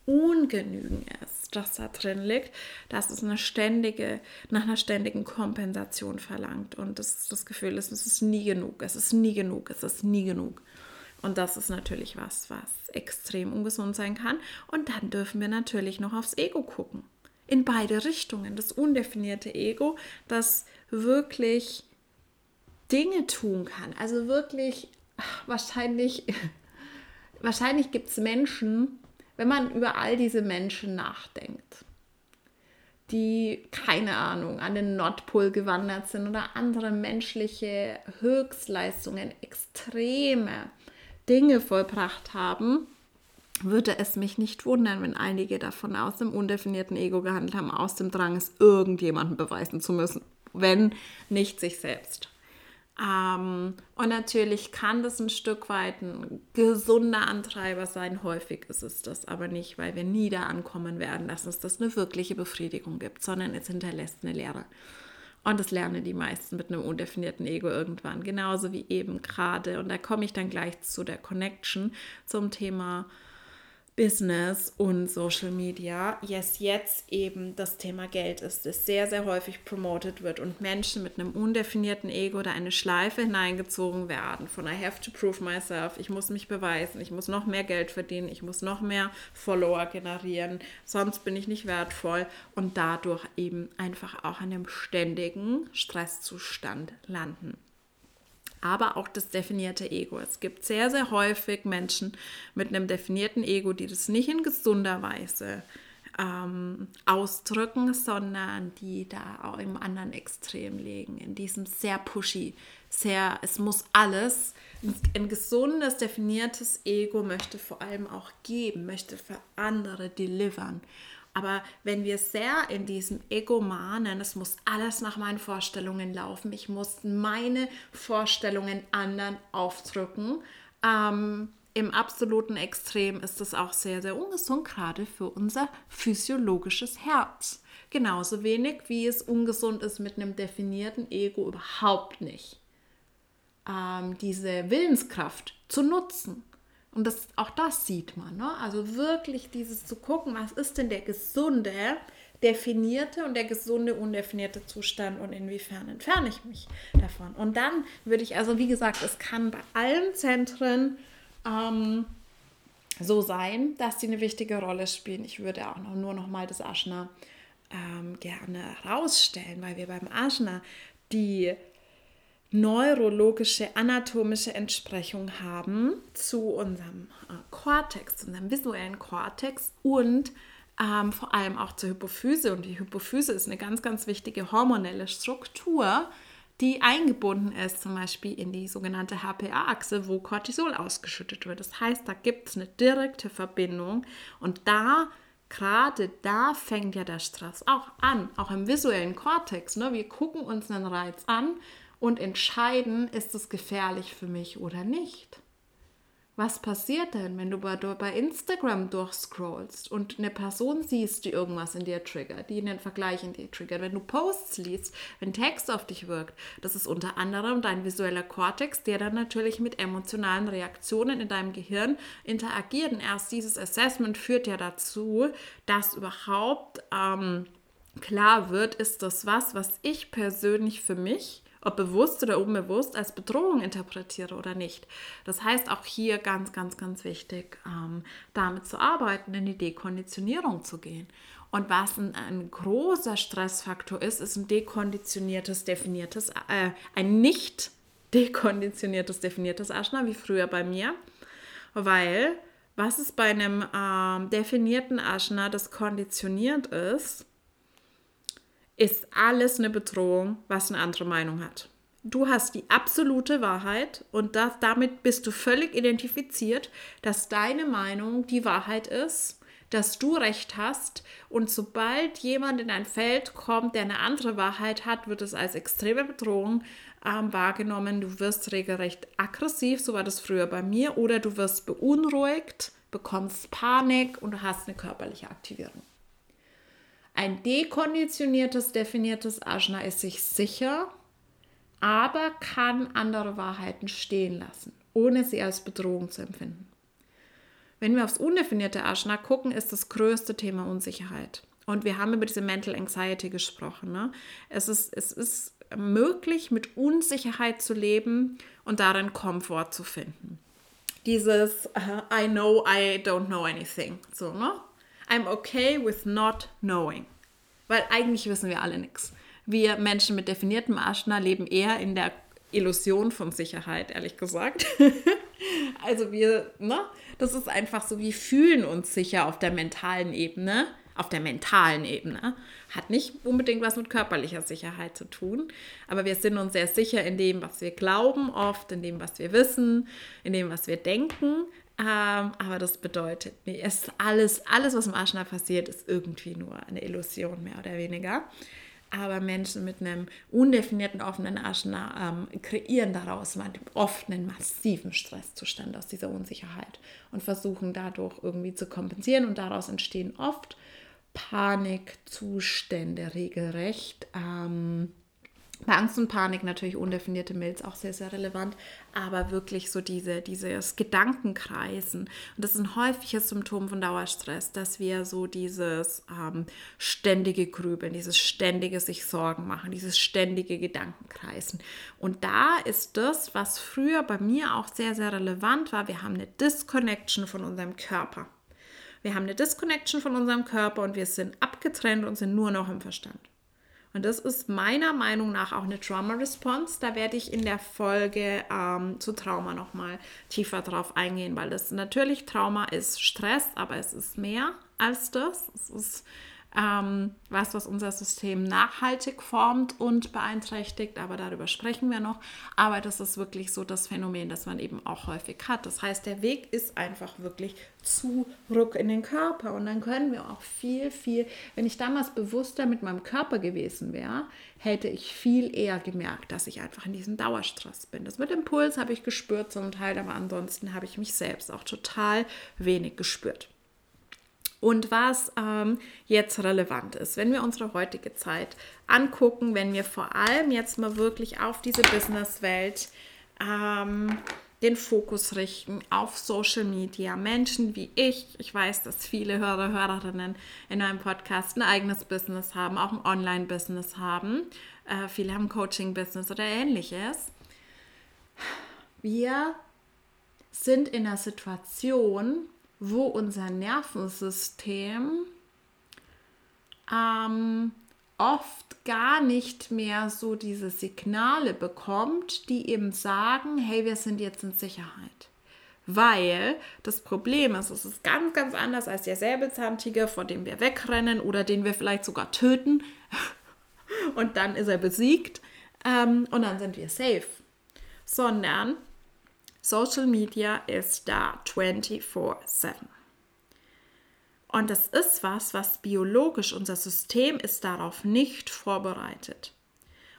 Ungenügen ist, das da drin liegt, dass es eine ständige, nach einer ständigen Kompensation verlangt. Und das, das Gefühl ist, es ist nie genug, es ist nie genug, es ist nie genug. Und das ist natürlich was, was extrem ungesund sein kann. Und dann dürfen wir natürlich noch aufs Ego gucken. In beide Richtungen. Das undefinierte Ego, das wirklich Dinge tun kann. Also wirklich wahrscheinlich, [LAUGHS] wahrscheinlich gibt es Menschen, wenn man über all diese Menschen nachdenkt, die, keine Ahnung, an den Nordpol gewandert sind oder andere menschliche Höchstleistungen, extreme Dinge vollbracht haben, würde es mich nicht wundern, wenn einige davon aus dem undefinierten Ego gehandelt haben, aus dem Drang, es irgendjemandem beweisen zu müssen, wenn nicht sich selbst. Ähm, und natürlich kann das ein Stück weit ein gesunder Antreiber sein. Häufig ist es das aber nicht, weil wir nie da ankommen werden, dass es das eine wirkliche Befriedigung gibt, sondern es hinterlässt eine Lehre. Und das lernen die meisten mit einem undefinierten Ego irgendwann. Genauso wie eben gerade. Und da komme ich dann gleich zu der Connection zum Thema Business und Social Media, yes, jetzt eben das Thema Geld ist, das sehr, sehr häufig promoted wird und Menschen mit einem undefinierten Ego da eine Schleife hineingezogen werden. Von I have to prove myself, ich muss mich beweisen, ich muss noch mehr Geld verdienen, ich muss noch mehr Follower generieren, sonst bin ich nicht wertvoll und dadurch eben einfach auch in einem ständigen Stresszustand landen aber auch das definierte Ego. Es gibt sehr, sehr häufig Menschen mit einem definierten Ego, die das nicht in gesunder Weise ähm, ausdrücken, sondern die da auch im anderen Extrem liegen, in diesem sehr pushy, sehr, es muss alles. Ein gesundes, definiertes Ego möchte vor allem auch geben, möchte für andere delivern. Aber wenn wir sehr in diesem Egomanen, es muss alles nach meinen Vorstellungen laufen, ich muss meine Vorstellungen anderen aufdrücken, ähm, im absoluten Extrem ist das auch sehr, sehr ungesund, gerade für unser physiologisches Herz. Genauso wenig wie es ungesund ist mit einem definierten Ego überhaupt nicht. Ähm, diese Willenskraft zu nutzen. Und das, auch das sieht man. Ne? Also wirklich dieses zu gucken, was ist denn der gesunde, definierte und der gesunde, undefinierte Zustand und inwiefern entferne ich mich davon. Und dann würde ich, also wie gesagt, es kann bei allen Zentren ähm, so sein, dass die eine wichtige Rolle spielen. Ich würde auch noch, nur noch mal das Aschna ähm, gerne herausstellen, weil wir beim Aschna die neurologische, anatomische Entsprechung haben zu unserem äh, Kortex, zu unserem visuellen Kortex und ähm, vor allem auch zur Hypophyse. Und die Hypophyse ist eine ganz, ganz wichtige hormonelle Struktur, die eingebunden ist, zum Beispiel in die sogenannte HPA-Achse, wo Cortisol ausgeschüttet wird. Das heißt, da gibt es eine direkte Verbindung und da, gerade da fängt ja der Stress auch an, auch im visuellen Kortex. Ne? Wir gucken uns einen Reiz an und entscheiden, ist es gefährlich für mich oder nicht was passiert denn, wenn du bei, Instagram durchscrollst und eine Person siehst, die irgendwas in dir triggert, die einen Vergleich in dir triggert, wenn du Posts liest, wenn Text auf dich wirkt, das ist unter anderem dein visueller Kortex, der dann natürlich mit emotionalen Reaktionen in deinem Gehirn interagiert. Und erst dieses Assessment führt ja dazu, dass überhaupt ähm, klar wird, ist das was, was ich persönlich für mich ob bewusst oder unbewusst, als Bedrohung interpretiere oder nicht. Das heißt auch hier ganz, ganz, ganz wichtig, ähm, damit zu arbeiten, in die Dekonditionierung zu gehen. Und was ein, ein großer Stressfaktor ist, ist ein dekonditioniertes, definiertes, äh, ein nicht dekonditioniertes, definiertes Aschna, wie früher bei mir. Weil, was ist bei einem ähm, definierten Aschna, das konditioniert ist, ist alles eine Bedrohung, was eine andere Meinung hat. Du hast die absolute Wahrheit und das, damit bist du völlig identifiziert, dass deine Meinung die Wahrheit ist, dass du recht hast und sobald jemand in ein Feld kommt, der eine andere Wahrheit hat, wird es als extreme Bedrohung ähm, wahrgenommen. Du wirst regelrecht aggressiv, so war das früher bei mir, oder du wirst beunruhigt, bekommst Panik und du hast eine körperliche Aktivierung. Ein dekonditioniertes, definiertes Ajna ist sich sicher, aber kann andere Wahrheiten stehen lassen, ohne sie als Bedrohung zu empfinden. Wenn wir aufs undefinierte Ajna gucken, ist das größte Thema Unsicherheit. Und wir haben über diese Mental Anxiety gesprochen. Ne? Es, ist, es ist möglich, mit Unsicherheit zu leben und darin Komfort zu finden. Dieses uh, I know I don't know anything. So, ne? I'm okay with not knowing. Weil eigentlich wissen wir alle nichts. Wir Menschen mit definiertem Aschna leben eher in der Illusion von Sicherheit, ehrlich gesagt. [LAUGHS] also wir, ne? Das ist einfach so, wir fühlen uns sicher auf der mentalen Ebene. Auf der mentalen Ebene. Hat nicht unbedingt was mit körperlicher Sicherheit zu tun, aber wir sind uns sehr sicher in dem, was wir glauben, oft in dem, was wir wissen, in dem, was wir denken. Ähm, aber das bedeutet, nee, es alles, alles, was im Aschna passiert, ist irgendwie nur eine Illusion, mehr oder weniger. Aber Menschen mit einem undefinierten offenen Aschna ähm, kreieren daraus oft einen massiven Stresszustand aus dieser Unsicherheit und versuchen dadurch irgendwie zu kompensieren. Und daraus entstehen oft Panikzustände regelrecht. Ähm, bei Angst und Panik natürlich undefinierte Milz auch sehr, sehr relevant, aber wirklich so diese, dieses Gedankenkreisen. Und das ist ein häufiges Symptom von Dauerstress, dass wir so dieses ähm, ständige Grübeln, dieses ständige sich Sorgen machen, dieses ständige Gedankenkreisen. Und da ist das, was früher bei mir auch sehr, sehr relevant war, wir haben eine Disconnection von unserem Körper. Wir haben eine Disconnection von unserem Körper und wir sind abgetrennt und sind nur noch im Verstand. Und das ist meiner Meinung nach auch eine Trauma Response. Da werde ich in der Folge ähm, zu Trauma nochmal tiefer drauf eingehen, weil das natürlich Trauma ist Stress, aber es ist mehr als das. Es ist ähm, was, was unser System nachhaltig formt und beeinträchtigt, aber darüber sprechen wir noch. Aber das ist wirklich so das Phänomen, das man eben auch häufig hat. Das heißt, der Weg ist einfach wirklich zurück in den Körper und dann können wir auch viel, viel, wenn ich damals bewusster mit meinem Körper gewesen wäre, hätte ich viel eher gemerkt, dass ich einfach in diesem Dauerstress bin. Das mit dem Puls habe ich gespürt zum Teil, aber ansonsten habe ich mich selbst auch total wenig gespürt und was ähm, jetzt relevant ist. Wenn wir unsere heutige Zeit angucken, wenn wir vor allem jetzt mal wirklich auf diese Businesswelt ähm, den Fokus richten auf Social Media. Menschen wie ich, ich weiß, dass viele Hörer, Hörerinnen in einem Podcast ein eigenes Business haben, auch ein Online-Business haben. Äh, viele haben Coaching-Business oder ähnliches. Wir sind in einer Situation, wo unser Nervensystem ähm, oft gar nicht mehr so diese Signale bekommt, die eben sagen, hey, wir sind jetzt in Sicherheit. Weil das Problem ist, es ist ganz, ganz anders als der Säbelzahntiger, vor dem wir wegrennen oder den wir vielleicht sogar töten. [LAUGHS] Und dann ist er besiegt ähm, und dann sind wir safe. Sondern Social Media ist da 24/7. Und das ist was, was biologisch, unser System ist darauf nicht vorbereitet.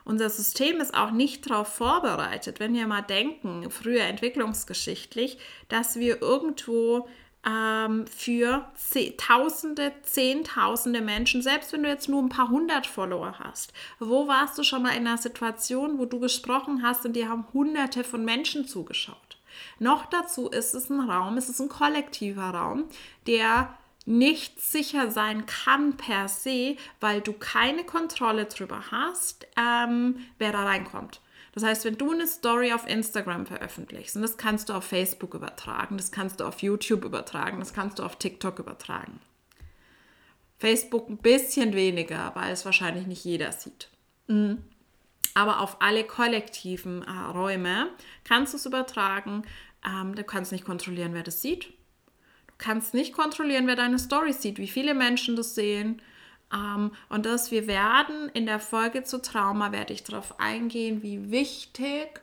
Unser System ist auch nicht darauf vorbereitet, wenn wir mal denken, früher entwicklungsgeschichtlich, dass wir irgendwo ähm, für Tausende, Zehntausende Menschen, selbst wenn du jetzt nur ein paar hundert Follower hast, wo warst du schon mal in einer Situation, wo du gesprochen hast und dir haben Hunderte von Menschen zugeschaut? Noch dazu ist es ein Raum, es ist ein kollektiver Raum, der nicht sicher sein kann per se, weil du keine Kontrolle darüber hast, ähm, wer da reinkommt. Das heißt, wenn du eine Story auf Instagram veröffentlichst, und das kannst du auf Facebook übertragen, das kannst du auf YouTube übertragen, das kannst du auf TikTok übertragen. Facebook ein bisschen weniger, weil es wahrscheinlich nicht jeder sieht. Mhm. Aber auf alle kollektiven äh, Räume kannst du es übertragen. Ähm, du kannst nicht kontrollieren, wer das sieht kannst nicht kontrollieren, wer deine Story sieht, wie viele Menschen das sehen. Ähm, und das, wir werden in der Folge zu Trauma, werde ich darauf eingehen, wie wichtig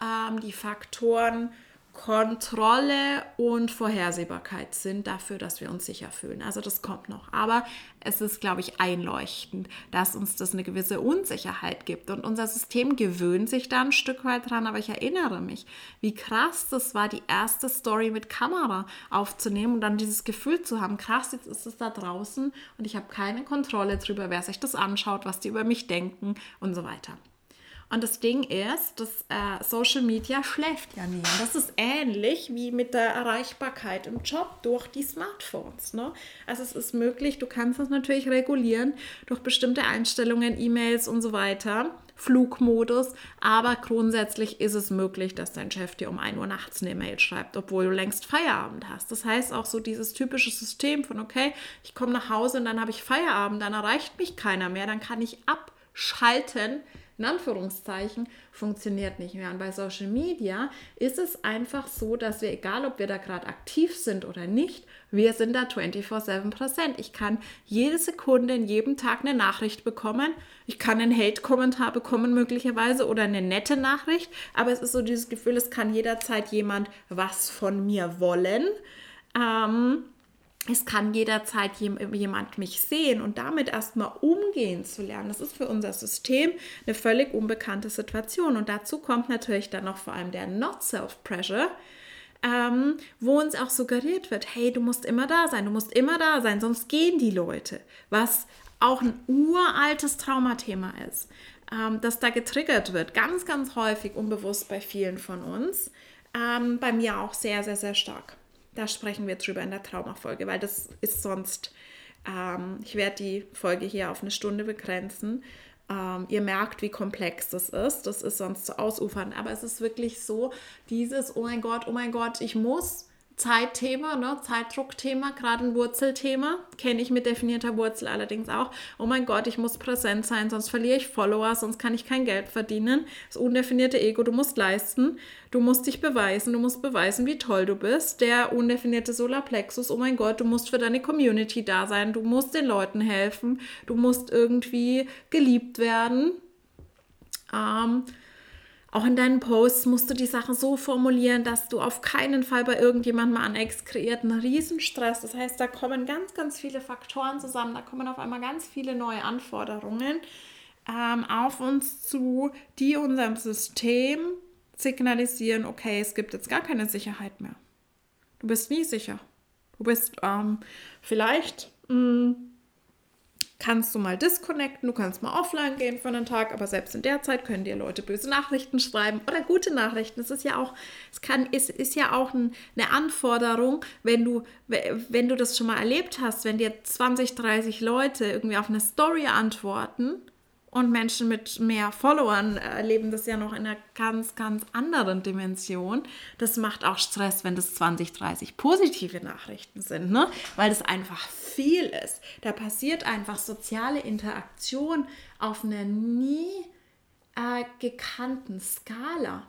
ähm, die Faktoren Kontrolle und Vorhersehbarkeit sind dafür, dass wir uns sicher fühlen. Also das kommt noch. Aber es ist, glaube ich, einleuchtend, dass uns das eine gewisse Unsicherheit gibt. Und unser System gewöhnt sich da ein Stück weit dran. Aber ich erinnere mich, wie krass das war, die erste Story mit Kamera aufzunehmen und dann dieses Gefühl zu haben, krass, jetzt ist es da draußen und ich habe keine Kontrolle darüber, wer sich das anschaut, was die über mich denken und so weiter. Und das Ding ist, dass äh, Social Media schläft ja nie. Und das ist ähnlich wie mit der Erreichbarkeit im Job durch die Smartphones. Ne? Also es ist möglich, du kannst das natürlich regulieren durch bestimmte Einstellungen, E-Mails und so weiter. Flugmodus, aber grundsätzlich ist es möglich, dass dein Chef dir um 1 Uhr nachts eine Mail schreibt, obwohl du längst Feierabend hast. Das heißt auch so dieses typische System von, okay, ich komme nach Hause und dann habe ich Feierabend, dann erreicht mich keiner mehr, dann kann ich abschalten, in Anführungszeichen, funktioniert nicht mehr. Und bei Social Media ist es einfach so, dass wir, egal ob wir da gerade aktiv sind oder nicht, wir sind da 24-7 präsent. Ich kann jede Sekunde in jedem Tag eine Nachricht bekommen. Ich kann einen Hate-Kommentar bekommen möglicherweise oder eine nette Nachricht. Aber es ist so dieses Gefühl, es kann jederzeit jemand was von mir wollen. Ähm, es kann jederzeit jemand mich sehen und damit erstmal umgehen zu lernen. Das ist für unser System eine völlig unbekannte Situation. Und dazu kommt natürlich dann noch vor allem der Not-Self-Pressure, ähm, wo uns auch suggeriert wird, hey, du musst immer da sein, du musst immer da sein, sonst gehen die Leute. Was auch ein uraltes Traumathema ist, ähm, das da getriggert wird, ganz, ganz häufig unbewusst bei vielen von uns, ähm, bei mir auch sehr, sehr, sehr stark. Da sprechen wir drüber in der Traumafolge, weil das ist sonst, ähm, ich werde die Folge hier auf eine Stunde begrenzen. Ähm, ihr merkt, wie komplex das ist. Das ist sonst zu ausufern. Aber es ist wirklich so, dieses, oh mein Gott, oh mein Gott, ich muss Zeitthema, ne? Zeitdruckthema, gerade ein Wurzelthema, kenne ich mit definierter Wurzel allerdings auch. Oh mein Gott, ich muss präsent sein, sonst verliere ich Follower, sonst kann ich kein Geld verdienen. Das undefinierte Ego, du musst leisten, du musst dich beweisen, du musst beweisen, wie toll du bist. Der undefinierte Solarplexus, oh mein Gott, du musst für deine Community da sein, du musst den Leuten helfen, du musst irgendwie geliebt werden. Ähm, auch in deinen Posts musst du die Sachen so formulieren, dass du auf keinen Fall bei irgendjemandem aneckst, kreiert einen Riesenstress. Das heißt, da kommen ganz, ganz viele Faktoren zusammen, da kommen auf einmal ganz viele neue Anforderungen ähm, auf uns zu, die unserem System signalisieren, okay, es gibt jetzt gar keine Sicherheit mehr. Du bist nie sicher. Du bist ähm, vielleicht mh, mm, kannst du mal disconnecten, du kannst mal offline gehen für einen Tag, aber selbst in der Zeit können dir Leute böse Nachrichten schreiben oder gute Nachrichten. Es ist ja auch, es kann, es ist ja auch ein, eine Anforderung, wenn du, wenn du das schon mal erlebt hast, wenn dir 20, 30 Leute irgendwie auf eine Story antworten und Menschen mit mehr Followern erleben das ja noch in einer ganz, ganz anderen Dimension. Das macht auch Stress, wenn das 20, 30 positive Nachrichten sind, ne? weil das einfach viel ist. Da passiert einfach soziale Interaktion auf einer nie äh, gekannten Skala.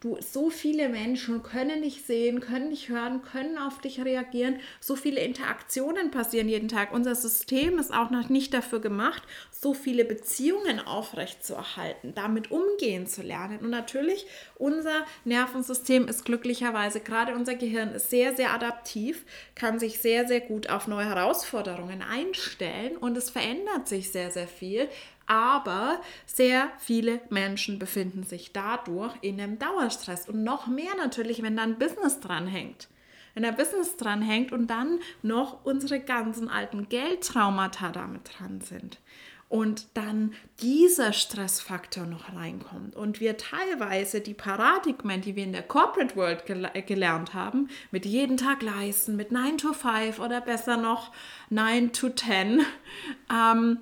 Du, so viele Menschen können dich sehen, können dich hören, können auf dich reagieren. So viele Interaktionen passieren jeden Tag. Unser System ist auch noch nicht dafür gemacht, so viele Beziehungen aufrechtzuerhalten, damit umgehen zu lernen. Und natürlich, unser Nervensystem ist glücklicherweise, gerade unser Gehirn ist sehr, sehr adaptiv, kann sich sehr, sehr gut auf neue Herausforderungen einstellen und es verändert sich sehr, sehr viel. Aber sehr viele Menschen befinden sich dadurch in einem Dauerstress. Und noch mehr natürlich, wenn da ein Business dranhängt. Wenn da Business dranhängt und dann noch unsere ganzen alten Geldtraumata damit dran sind. Und dann dieser Stressfaktor noch reinkommt. Und wir teilweise die Paradigmen, die wir in der Corporate World gel gelernt haben, mit jeden Tag leisten, mit 9 to 5 oder besser noch 9 to 10, [LAUGHS] ähm,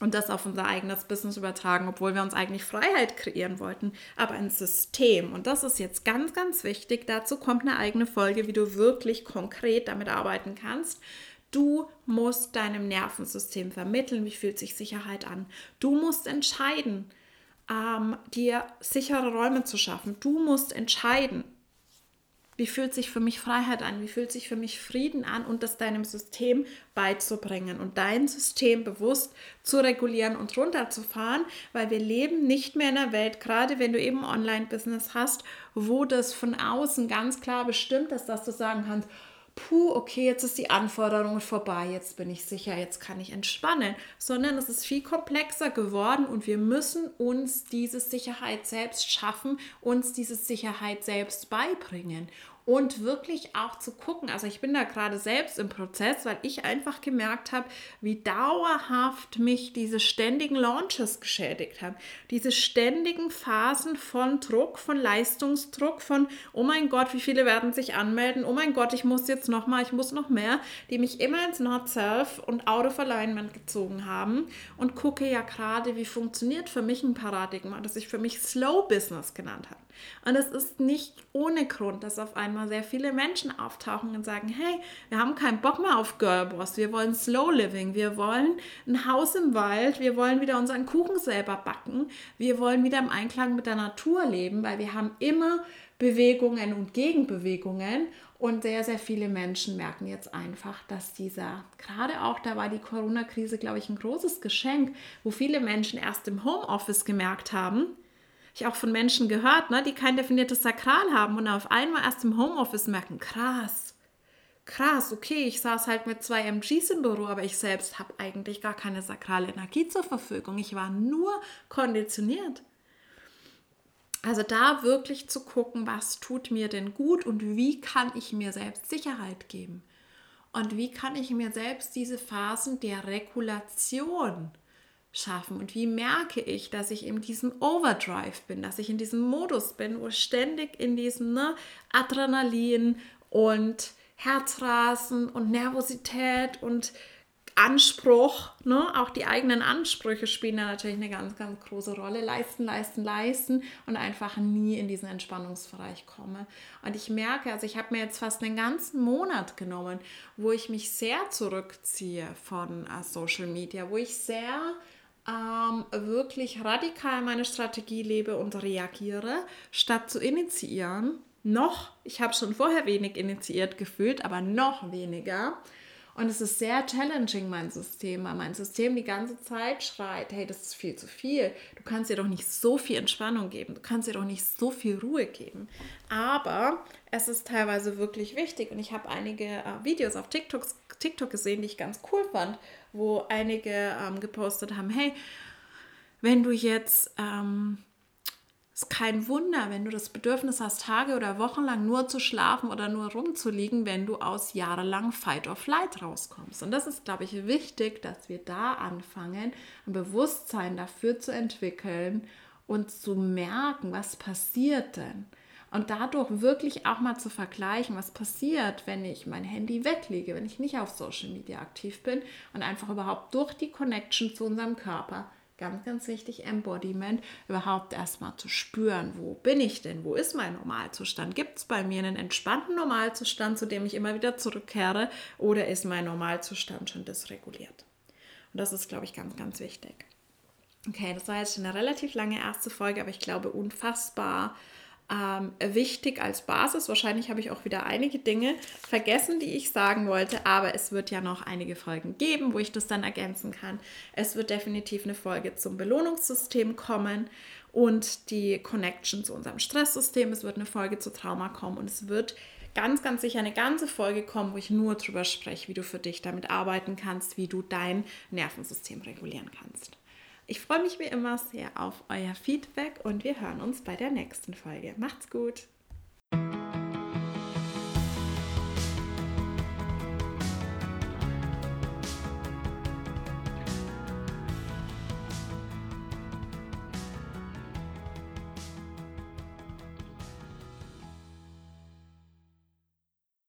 und das auf unser eigenes Business übertragen, obwohl wir uns eigentlich Freiheit kreieren wollten, aber ein System. Und das ist jetzt ganz, ganz wichtig. Dazu kommt eine eigene Folge, wie du wirklich konkret damit arbeiten kannst. Du musst deinem Nervensystem vermitteln, wie fühlt sich Sicherheit an. Du musst entscheiden, ähm, dir sichere Räume zu schaffen. Du musst entscheiden, wie fühlt sich für mich Freiheit an? Wie fühlt sich für mich Frieden an? Und das deinem System beizubringen und dein System bewusst zu regulieren und runterzufahren, weil wir leben nicht mehr in einer Welt, gerade wenn du eben Online-Business hast, wo das von außen ganz klar bestimmt ist, dass du sagen kannst, puh, okay, jetzt ist die Anforderung vorbei, jetzt bin ich sicher, jetzt kann ich entspannen, sondern es ist viel komplexer geworden und wir müssen uns diese Sicherheit selbst schaffen, uns diese Sicherheit selbst beibringen und wirklich auch zu gucken. Also ich bin da gerade selbst im Prozess, weil ich einfach gemerkt habe, wie dauerhaft mich diese ständigen Launches geschädigt haben. Diese ständigen Phasen von Druck, von Leistungsdruck, von oh mein Gott, wie viele werden sich anmelden, oh mein Gott, ich muss jetzt noch mal, ich muss noch mehr, die mich immer ins Not Self und Out of Alignment gezogen haben und gucke ja gerade, wie funktioniert für mich ein Paradigma, das ich für mich Slow Business genannt habe. Und es ist nicht ohne Grund, dass auf einmal sehr viele Menschen auftauchen und sagen, hey, wir haben keinen Bock mehr auf Girlboss, wir wollen Slow Living, wir wollen ein Haus im Wald, wir wollen wieder unseren Kuchen selber backen, wir wollen wieder im Einklang mit der Natur leben, weil wir haben immer Bewegungen und Gegenbewegungen. Und sehr, sehr viele Menschen merken jetzt einfach, dass dieser, gerade auch da war die Corona-Krise, glaube ich, ein großes Geschenk, wo viele Menschen erst im Homeoffice gemerkt haben, ich auch von Menschen gehört, ne, die kein definiertes Sakral haben und auf einmal erst im Homeoffice merken, krass, krass, okay, ich saß halt mit zwei MGs im Büro, aber ich selbst habe eigentlich gar keine sakrale Energie zur Verfügung. Ich war nur konditioniert. Also da wirklich zu gucken, was tut mir denn gut und wie kann ich mir selbst Sicherheit geben? Und wie kann ich mir selbst diese Phasen der Regulation schaffen? Und wie merke ich, dass ich in diesem Overdrive bin, dass ich in diesem Modus bin, wo ständig in diesem ne, Adrenalin und Herzrasen und Nervosität und Anspruch, ne? auch die eigenen Ansprüche spielen da natürlich eine ganz, ganz große Rolle. Leisten, leisten, leisten und einfach nie in diesen Entspannungsbereich komme. Und ich merke, also ich habe mir jetzt fast einen ganzen Monat genommen, wo ich mich sehr zurückziehe von uh, Social Media, wo ich sehr ähm, wirklich radikal meine Strategie lebe und reagiere, statt zu initiieren. Noch, ich habe schon vorher wenig initiiert gefühlt, aber noch weniger. Und es ist sehr challenging, mein System, weil mein System die ganze Zeit schreit, hey, das ist viel zu viel. Du kannst dir doch nicht so viel Entspannung geben. Du kannst dir doch nicht so viel Ruhe geben. Aber es ist teilweise wirklich wichtig. Und ich habe einige äh, Videos auf TikTok, TikTok gesehen, die ich ganz cool fand, wo einige ähm, gepostet haben, hey, wenn du jetzt ähm, ist kein Wunder, wenn du das Bedürfnis hast, Tage oder Wochen lang nur zu schlafen oder nur rumzuliegen, wenn du aus jahrelang Fight or Flight rauskommst. Und das ist, glaube ich, wichtig, dass wir da anfangen, ein Bewusstsein dafür zu entwickeln und zu merken, was passiert denn. Und dadurch wirklich auch mal zu vergleichen, was passiert, wenn ich mein Handy weglege, wenn ich nicht auf Social Media aktiv bin und einfach überhaupt durch die Connection zu unserem Körper ganz, ganz wichtig, Embodiment, überhaupt erstmal zu spüren, wo bin ich denn, wo ist mein Normalzustand? Gibt es bei mir einen entspannten Normalzustand, zu dem ich immer wieder zurückkehre, oder ist mein Normalzustand schon dysreguliert? Und das ist, glaube ich, ganz, ganz wichtig. Okay, das war jetzt schon eine relativ lange erste Folge, aber ich glaube unfassbar ähm, wichtig als Basis. Wahrscheinlich habe ich auch wieder einige Dinge vergessen, die ich sagen wollte, aber es wird ja noch einige Folgen geben, wo ich das dann ergänzen kann. Es wird definitiv eine Folge zum Belohnungssystem kommen und die Connection zu unserem Stresssystem. Es wird eine Folge zu Trauma kommen und es wird ganz, ganz sicher eine ganze Folge kommen, wo ich nur darüber spreche, wie du für dich damit arbeiten kannst, wie du dein Nervensystem regulieren kannst. Ich freue mich wie immer sehr auf euer Feedback und wir hören uns bei der nächsten Folge. Macht's gut!